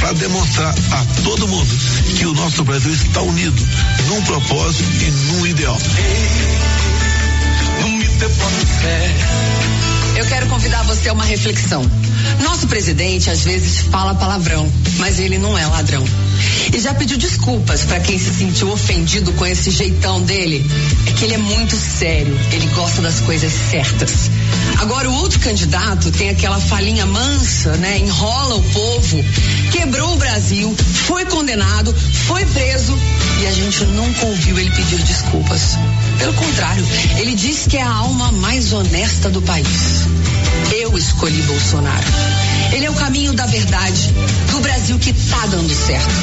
para demonstrar a todo mundo que o nosso Brasil está unido num propósito e num ideal. Eu quero convidar você a uma reflexão. Nosso presidente às vezes fala palavrão, mas ele não é ladrão. E já pediu desculpas para quem se sentiu ofendido com esse jeitão dele. É que ele é muito sério, ele gosta das coisas certas. Agora o outro candidato tem aquela falinha mansa, né? Enrola o povo, quebrou o Brasil, foi condenado, foi preso e a gente nunca ouviu ele pedir desculpas. Pelo contrário, ele diz que é a alma mais honesta do país. Eu escolhi Bolsonaro. Ele é o caminho da verdade, do Brasil que tá dando certo.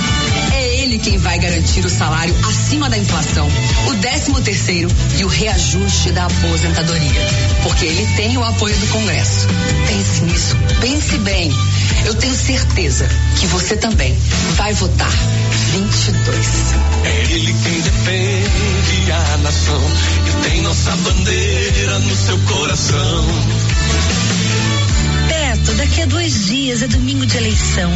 Ele quem vai garantir o salário acima da inflação, o 13 terceiro e o reajuste da aposentadoria. Porque ele tem o apoio do Congresso. Pense nisso, pense bem. Eu tenho certeza que você também vai votar 22. É ele quem defende a nação e tem nossa bandeira no seu coração. Beto, daqui a dois dias é domingo de eleição.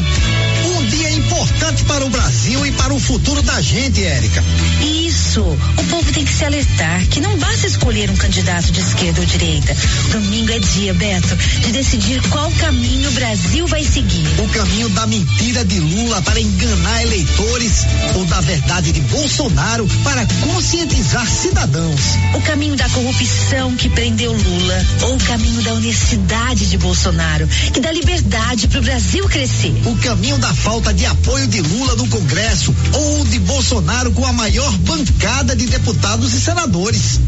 Um dia importante para o Brasil e para o futuro da gente, Érica. Isso. O povo tem que se alertar que não basta escolher um candidato de esquerda ou direita. Domingo é dia, Beto, de decidir qual caminho o Brasil vai seguir. O caminho da mentira de Lula para enganar eleitores ou da verdade de Bolsonaro para conscientizar cidadãos. O caminho da corrupção que prendeu Lula ou o caminho da honestidade de Bolsonaro que dá liberdade para o Brasil crescer. O caminho da falta de apoio de Lula no Congresso ou de Bolsonaro com a maior bancada de deputados e senadores.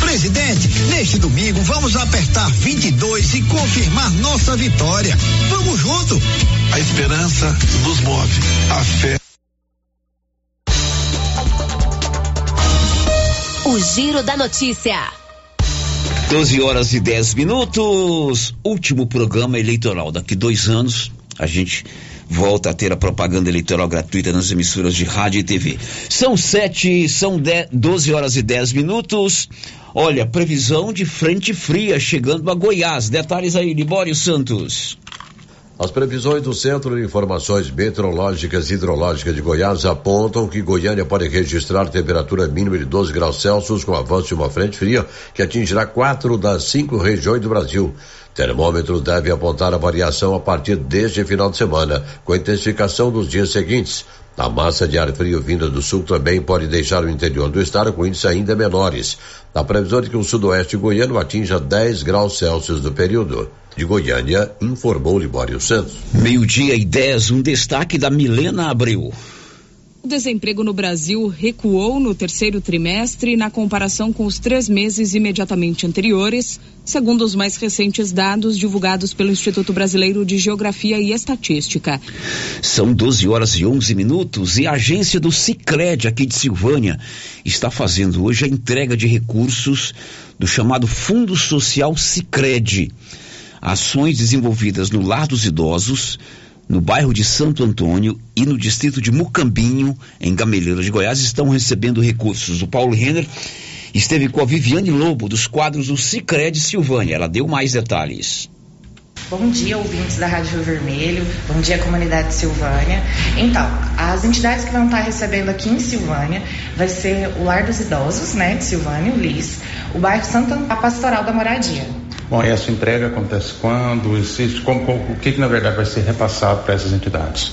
Presidente, neste domingo vamos apertar 22 e confirmar nossa vitória. Vamos junto. A esperança nos move, a fé. O Giro da Notícia. 12 horas e 10 minutos. Último programa eleitoral. Daqui dois anos a gente volta a ter a propaganda eleitoral gratuita nas emissoras de rádio e TV. São sete, são dez, 12 horas e 10 minutos. Olha, previsão de frente fria chegando a Goiás. Detalhes aí, Libório Santos. As previsões do Centro de Informações Meteorológicas e Hidrológicas de Goiás apontam que Goiânia pode registrar temperatura mínima de 12 graus Celsius com avanço de uma frente fria que atingirá quatro das cinco regiões do Brasil. Termômetros devem apontar a variação a partir deste final de semana, com intensificação dos dias seguintes. A massa de ar frio vinda do sul também pode deixar o interior do estado com índices ainda menores. A previsão de que o sudoeste goiano atinja 10 graus Celsius no período. De Goiânia, informou Libório Santos. Meio-dia e 10, um destaque da Milena Abreu. O desemprego no Brasil recuou no terceiro trimestre na comparação com os três meses imediatamente anteriores, segundo os mais recentes dados divulgados pelo Instituto Brasileiro de Geografia e Estatística. São 12 horas e 11 minutos e a agência do Cicred aqui de Silvânia está fazendo hoje a entrega de recursos do chamado Fundo Social Cicred. Ações desenvolvidas no Lar dos Idosos, no bairro de Santo Antônio e no distrito de Mucambinho, em Gameleira de Goiás, estão recebendo recursos. O Paulo Renner esteve com a Viviane Lobo, dos quadros do Cicred Silvânia. Ela deu mais detalhes. Bom dia, ouvintes da Rádio Rio Vermelho. Bom dia, comunidade de Silvânia. Então, as entidades que vão estar recebendo aqui em Silvânia vai ser o Lar dos Idosos, né, de Silvânia, o LIS, o bairro Santo a Pastoral da Moradia. Bom, e essa entrega acontece quando? Existe, como, o que, que na verdade vai ser repassado para essas entidades?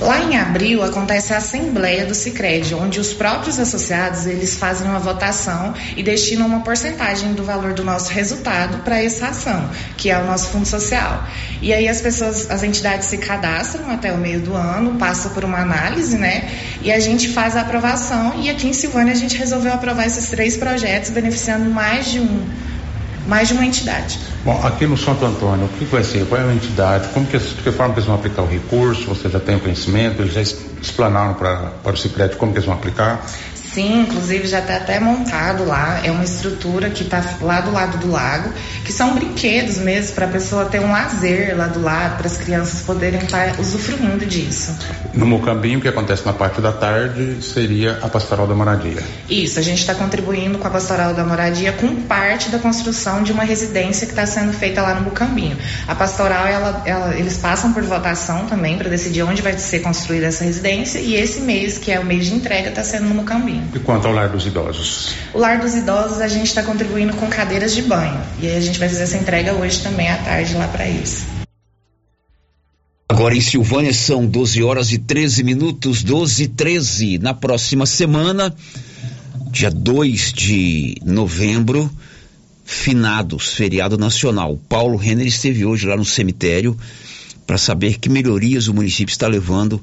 Lá em abril acontece a assembleia do Sicredi, onde os próprios associados eles fazem uma votação e destinam uma porcentagem do valor do nosso resultado para essa ação, que é o nosso fundo social. E aí as pessoas, as entidades se cadastram até o meio do ano, passa por uma análise, né? E a gente faz a aprovação e aqui em Silvânia a gente resolveu aprovar esses três projetos beneficiando mais de um mais de uma entidade. Bom, aqui no Santo Antônio, o que vai ser? Qual é a entidade? Como que, de que forma que eles vão aplicar o recurso? Você já tem conhecimento? Eles já explanaram para, para o Cicred como que eles vão aplicar? Sim, inclusive já está até montado lá. É uma estrutura que está lá do lado do lago, que são brinquedos mesmo para a pessoa ter um lazer lá do lado, para as crianças poderem estar usufruindo disso. No Mocambinho, o que acontece na parte da tarde seria a Pastoral da Moradia. Isso, a gente está contribuindo com a Pastoral da Moradia com parte da construção de uma residência que está sendo feita lá no Mucambinho. A Pastoral, ela, ela, eles passam por votação também para decidir onde vai ser construída essa residência e esse mês, que é o mês de entrega, está sendo no Mucambinho. E quanto ao Lar dos Idosos? O Lar dos Idosos, a gente está contribuindo com cadeiras de banho e aí a gente vai fazer essa entrega hoje também à tarde lá para eles. Agora em Silvânia são 12 horas e 13 minutos, 12 e 13. Na próxima semana, dia 2 de novembro, finados, feriado nacional. Paulo Renner esteve hoje lá no cemitério para saber que melhorias o município está levando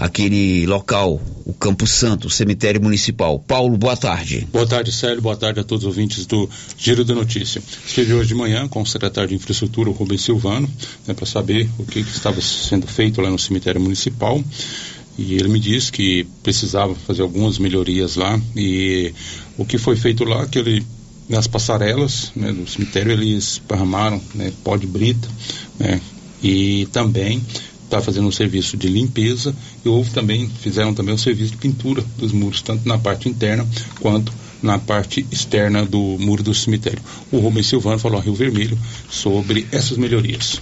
aquele local, o Campo Santo, o cemitério municipal. Paulo, boa tarde. Boa tarde, Célio. Boa tarde a todos os ouvintes do Giro da Notícia. Estive hoje de manhã com o secretário de Infraestrutura, Rubens Silvano, né, para saber o que, que estava sendo feito lá no cemitério municipal. E ele me disse que precisava fazer algumas melhorias lá e o que foi feito lá, que ele nas passarelas né, do cemitério eles esparramaram né, pó de brita né, e também está fazendo um serviço de limpeza e houve também, fizeram também um serviço de pintura dos muros, tanto na parte interna quanto na parte externa do muro do cemitério. O Rubens Silvano falou ao Rio Vermelho sobre essas melhorias.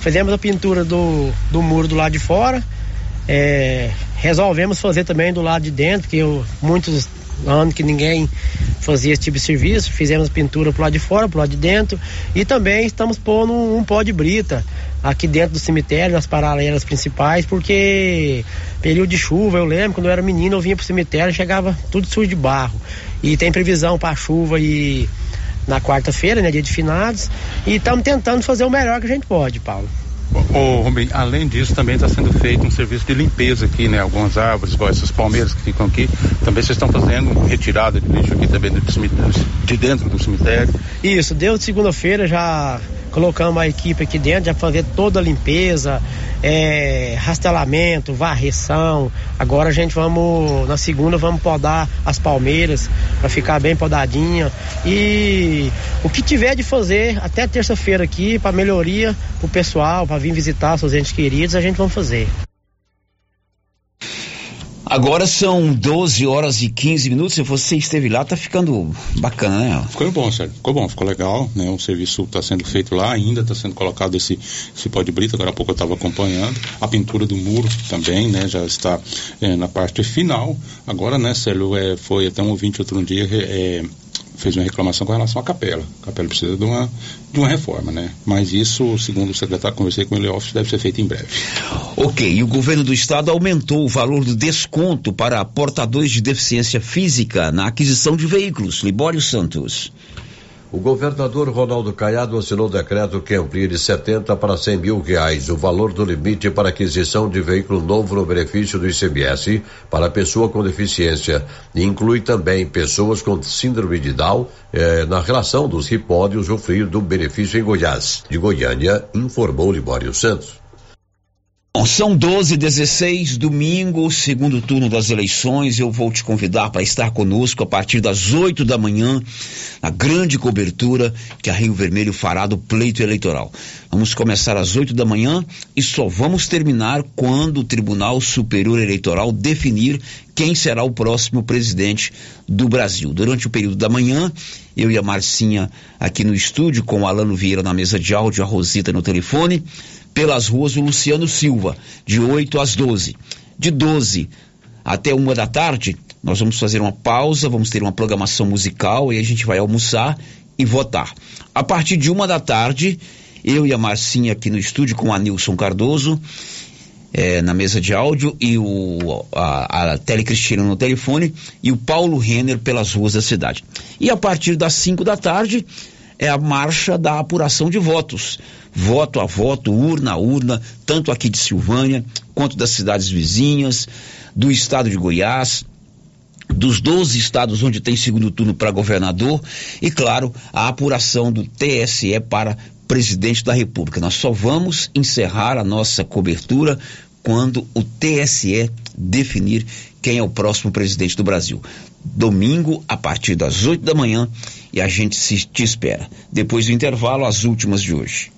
Fizemos a pintura do, do muro do lado de fora, é, resolvemos fazer também do lado de dentro, porque eu, muitos anos que ninguém fazia esse tipo de serviço, fizemos pintura pro lado de fora, pro lado de dentro e também estamos pondo um, um pó de brita aqui dentro do cemitério, nas paralelas principais, porque período de chuva, eu lembro, quando eu era menino, eu vinha pro cemitério, chegava tudo sujo de barro. E tem previsão para chuva e na quarta-feira, né, dia de finados, e estamos tentando fazer o melhor que a gente pode, Paulo. Ô, Rubem, além disso, também está sendo feito um serviço de limpeza aqui, né? Algumas árvores, igual essas palmeiras que ficam aqui. Também vocês estão fazendo retirada de lixo aqui também do de dentro do cemitério. Isso, desde segunda-feira já colocamos a equipe aqui dentro, já fazer toda a limpeza, é, rastelamento, varreção. Agora a gente vamos, na segunda, vamos podar as palmeiras para ficar bem podadinha. E o que tiver de fazer até terça-feira aqui para melhoria pro pessoal, para vir visitar seus entes queridos, a gente vai fazer. Agora são 12 horas e 15 minutos. Se você esteve lá, tá ficando bacana, né? Ficou bom, Sérgio. Ficou bom, ficou legal. Né? O serviço está sendo feito lá, ainda está sendo colocado esse, esse pó de brita. Agora há pouco eu estava acompanhando. A pintura do muro também, né? Já está é, na parte final. Agora, né, Sérgio, é, foi até um ouvinte outro dia. É, fez uma reclamação com relação à capela. A capela precisa de uma, de uma reforma, né? Mas isso, segundo o secretário, conversei com ele, office, deve ser feito em breve. Ok, e o governo do estado aumentou o valor do desconto para portadores de deficiência física na aquisição de veículos. Libório Santos. O governador Ronaldo Caiado assinou decreto que amplia de 70 para 100 mil reais o valor do limite para aquisição de veículo novo no benefício do ICMS para pessoa com deficiência e inclui também pessoas com síndrome de Down eh, na relação dos que podem usufruir do benefício em Goiás. De Goiânia, informou Libório Santos. Bom, são 12 16 domingo, segundo turno das eleições. Eu vou te convidar para estar conosco a partir das 8 da manhã, na grande cobertura que a Rio Vermelho fará do pleito eleitoral. Vamos começar às 8 da manhã e só vamos terminar quando o Tribunal Superior Eleitoral definir quem será o próximo presidente do Brasil. Durante o período da manhã, eu e a Marcinha aqui no estúdio, com o Alano Vieira na mesa de áudio, a Rosita no telefone pelas ruas o Luciano Silva, de 8 às 12. De 12 até uma da tarde, nós vamos fazer uma pausa, vamos ter uma programação musical e a gente vai almoçar e votar. A partir de uma da tarde, eu e a Marcinha aqui no estúdio com a Nilson Cardoso, é, na mesa de áudio, e o, a, a Tele Cristina no telefone, e o Paulo Renner pelas ruas da cidade. E a partir das 5 da tarde, é a marcha da apuração de votos. Voto a voto, urna a urna, tanto aqui de Silvânia, quanto das cidades vizinhas, do estado de Goiás, dos 12 estados onde tem segundo turno para governador e, claro, a apuração do TSE para presidente da República. Nós só vamos encerrar a nossa cobertura quando o TSE definir quem é o próximo presidente do Brasil. domingo, a partir das 8 da manhã, e a gente se te espera. Depois do intervalo, as últimas de hoje.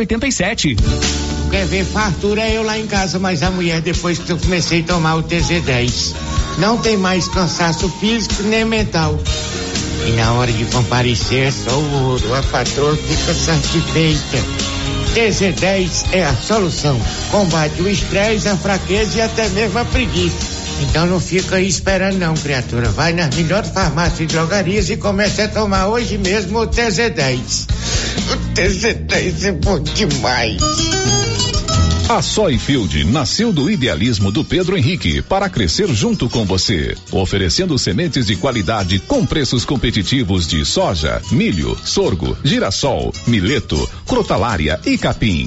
87. Quer ver fartura eu lá em casa, mas a mulher depois que eu comecei a tomar o TZ10. Não tem mais cansaço físico nem mental. E na hora de comparecer só o ouro, a patroa fica satisfeita. TZ10 é a solução. Combate o estresse, a fraqueza e até mesmo a preguiça. Então não fica aí esperando não, criatura. Vai nas melhores farmácias e drogarias e comece a tomar hoje mesmo o TZ10. O TZ10 é bom demais. A Soyfield nasceu do idealismo do Pedro Henrique para crescer junto com você, oferecendo sementes de qualidade com preços competitivos de soja, milho, sorgo, girassol, mileto, crotalária e capim.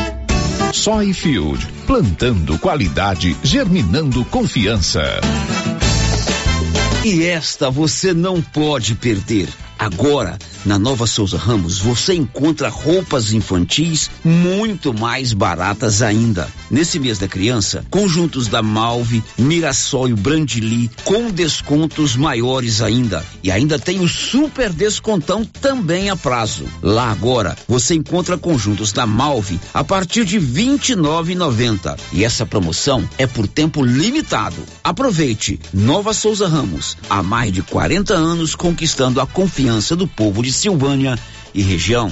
Soyfield, plantando qualidade, germinando confiança. E esta você não pode perder. Agora, na Nova Souza Ramos, você encontra roupas infantis muito mais baratas ainda. Nesse mês da criança, conjuntos da Malve, Mirassol e Brandili com descontos maiores ainda. E ainda tem o super descontão também a prazo. Lá agora, você encontra conjuntos da Malve a partir de R$ 29,90. E essa promoção é por tempo limitado. Aproveite. Nova Souza Ramos, há mais de 40 anos conquistando a confiança do povo de Silvânia e região.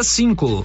dia 5.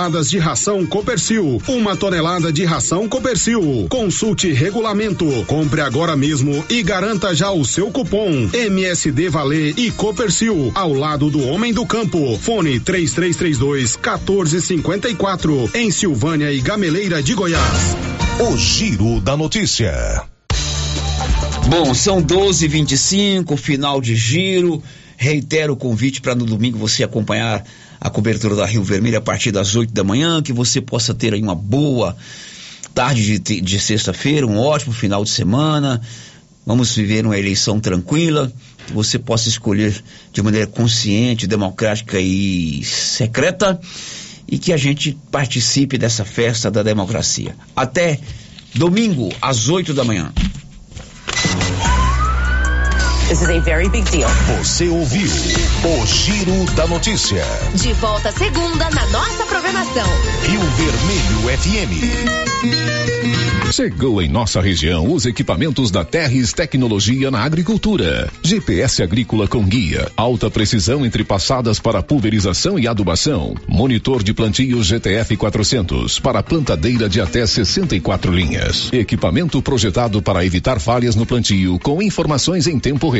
toneladas de ração Copercil. Uma tonelada de ração Copercil. Consulte regulamento. Compre agora mesmo e garanta já o seu cupom MSD Valer e Copercil ao lado do homem do campo. Fone 3332 1454 em Silvânia e Gameleira de Goiás. O Giro da Notícia. Bom, são 12:25, final de giro. Reitero o convite para no domingo você acompanhar a cobertura da Rio Vermelho a partir das 8 da manhã, que você possa ter aí uma boa tarde de, de sexta-feira, um ótimo final de semana. Vamos viver uma eleição tranquila, que você possa escolher de maneira consciente, democrática e secreta e que a gente participe dessa festa da democracia. Até domingo, às 8 da manhã. This is a very big deal. Você ouviu o Giro da Notícia. De volta segunda na nossa programação. Rio Vermelho FM. Chegou em nossa região os equipamentos da Terres Tecnologia na Agricultura. GPS agrícola com guia, alta precisão entre passadas para pulverização e adubação. Monitor de plantio GTF 400 para plantadeira de até 64 linhas. Equipamento projetado para evitar falhas no plantio com informações em tempo real,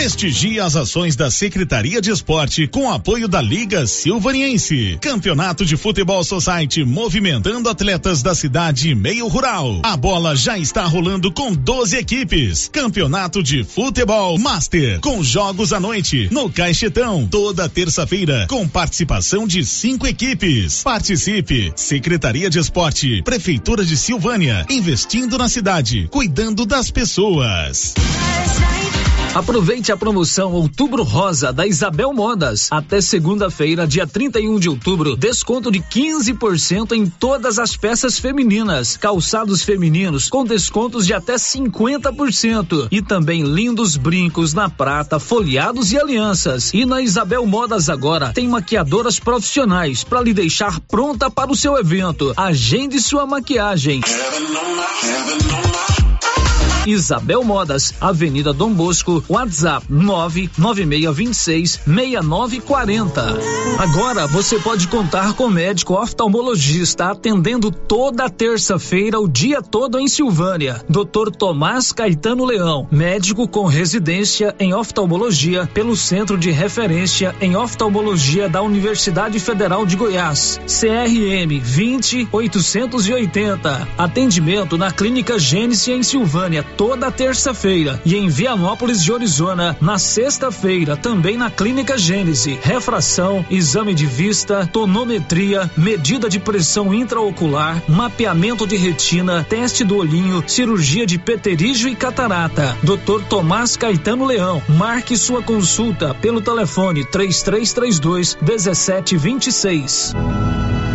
Prestigie as ações da Secretaria de Esporte com apoio da Liga Silvaniense. Campeonato de Futebol Society movimentando atletas da cidade e meio rural. A bola já está rolando com 12 equipes. Campeonato de Futebol Master com jogos à noite no Caixetão toda terça-feira com participação de cinco equipes. Participe. Secretaria de Esporte, Prefeitura de Silvânia, investindo na cidade, cuidando das pessoas. Aproveite a promoção Outubro Rosa da Isabel Modas. Até segunda-feira, dia 31 de outubro, desconto de 15% em todas as peças femininas. Calçados femininos com descontos de até 50%. E também lindos brincos na prata, folheados e alianças. E na Isabel Modas agora tem maquiadoras profissionais para lhe deixar pronta para o seu evento. Agende sua maquiagem. Isabel Modas, Avenida Dom Bosco, WhatsApp 99626 6940. Agora você pode contar com médico oftalmologista atendendo toda terça-feira o dia todo em Silvânia. Dr. Tomás Caetano Leão, médico com residência em oftalmologia pelo Centro de Referência em Oftalmologia da Universidade Federal de Goiás. CRM 20880. Atendimento na Clínica Gênesis em Silvânia toda terça-feira e em Vianópolis de Orizona na sexta-feira, também na Clínica Gênese. Refração, exame de vista, tonometria, medida de pressão intraocular, mapeamento de retina, teste do olhinho, cirurgia de peterígio e catarata. Dr. Tomás Caetano Leão. Marque sua consulta pelo telefone 3332 1726.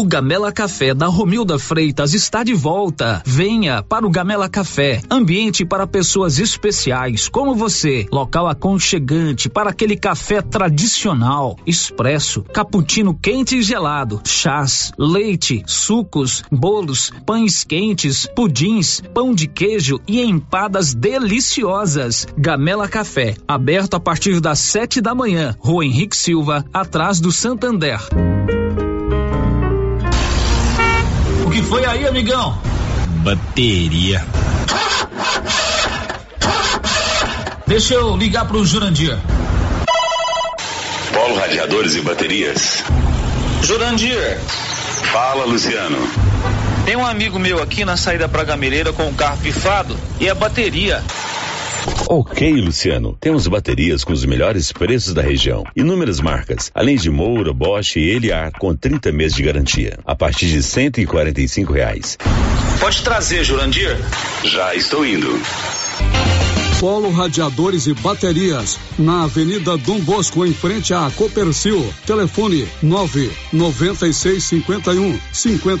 O Gamela Café da Romilda Freitas está de volta. Venha para o Gamela Café, ambiente para pessoas especiais como você, local aconchegante para aquele café tradicional, expresso, cappuccino quente e gelado, chás, leite, sucos, bolos, pães quentes, pudins, pão de queijo e empadas deliciosas. Gamela Café, aberto a partir das sete da manhã, Rua Henrique Silva, atrás do Santander. Que foi aí, amigão? Bateria. Deixa eu ligar pro Jurandir. Polo Radiadores e Baterias. Jurandir. Fala, Luciano. Tem um amigo meu aqui na saída pra Gameleira com o carro pifado e a bateria. Ok, Luciano. Temos baterias com os melhores preços da região. Inúmeras marcas, além de Moura, Bosch e Eliar, com 30 meses de garantia. A partir de R$ reais. Pode trazer, Jurandir? Já estou indo. Polo Radiadores e Baterias, na Avenida Dom Bosco, em frente à Copercil. Telefone 99651 50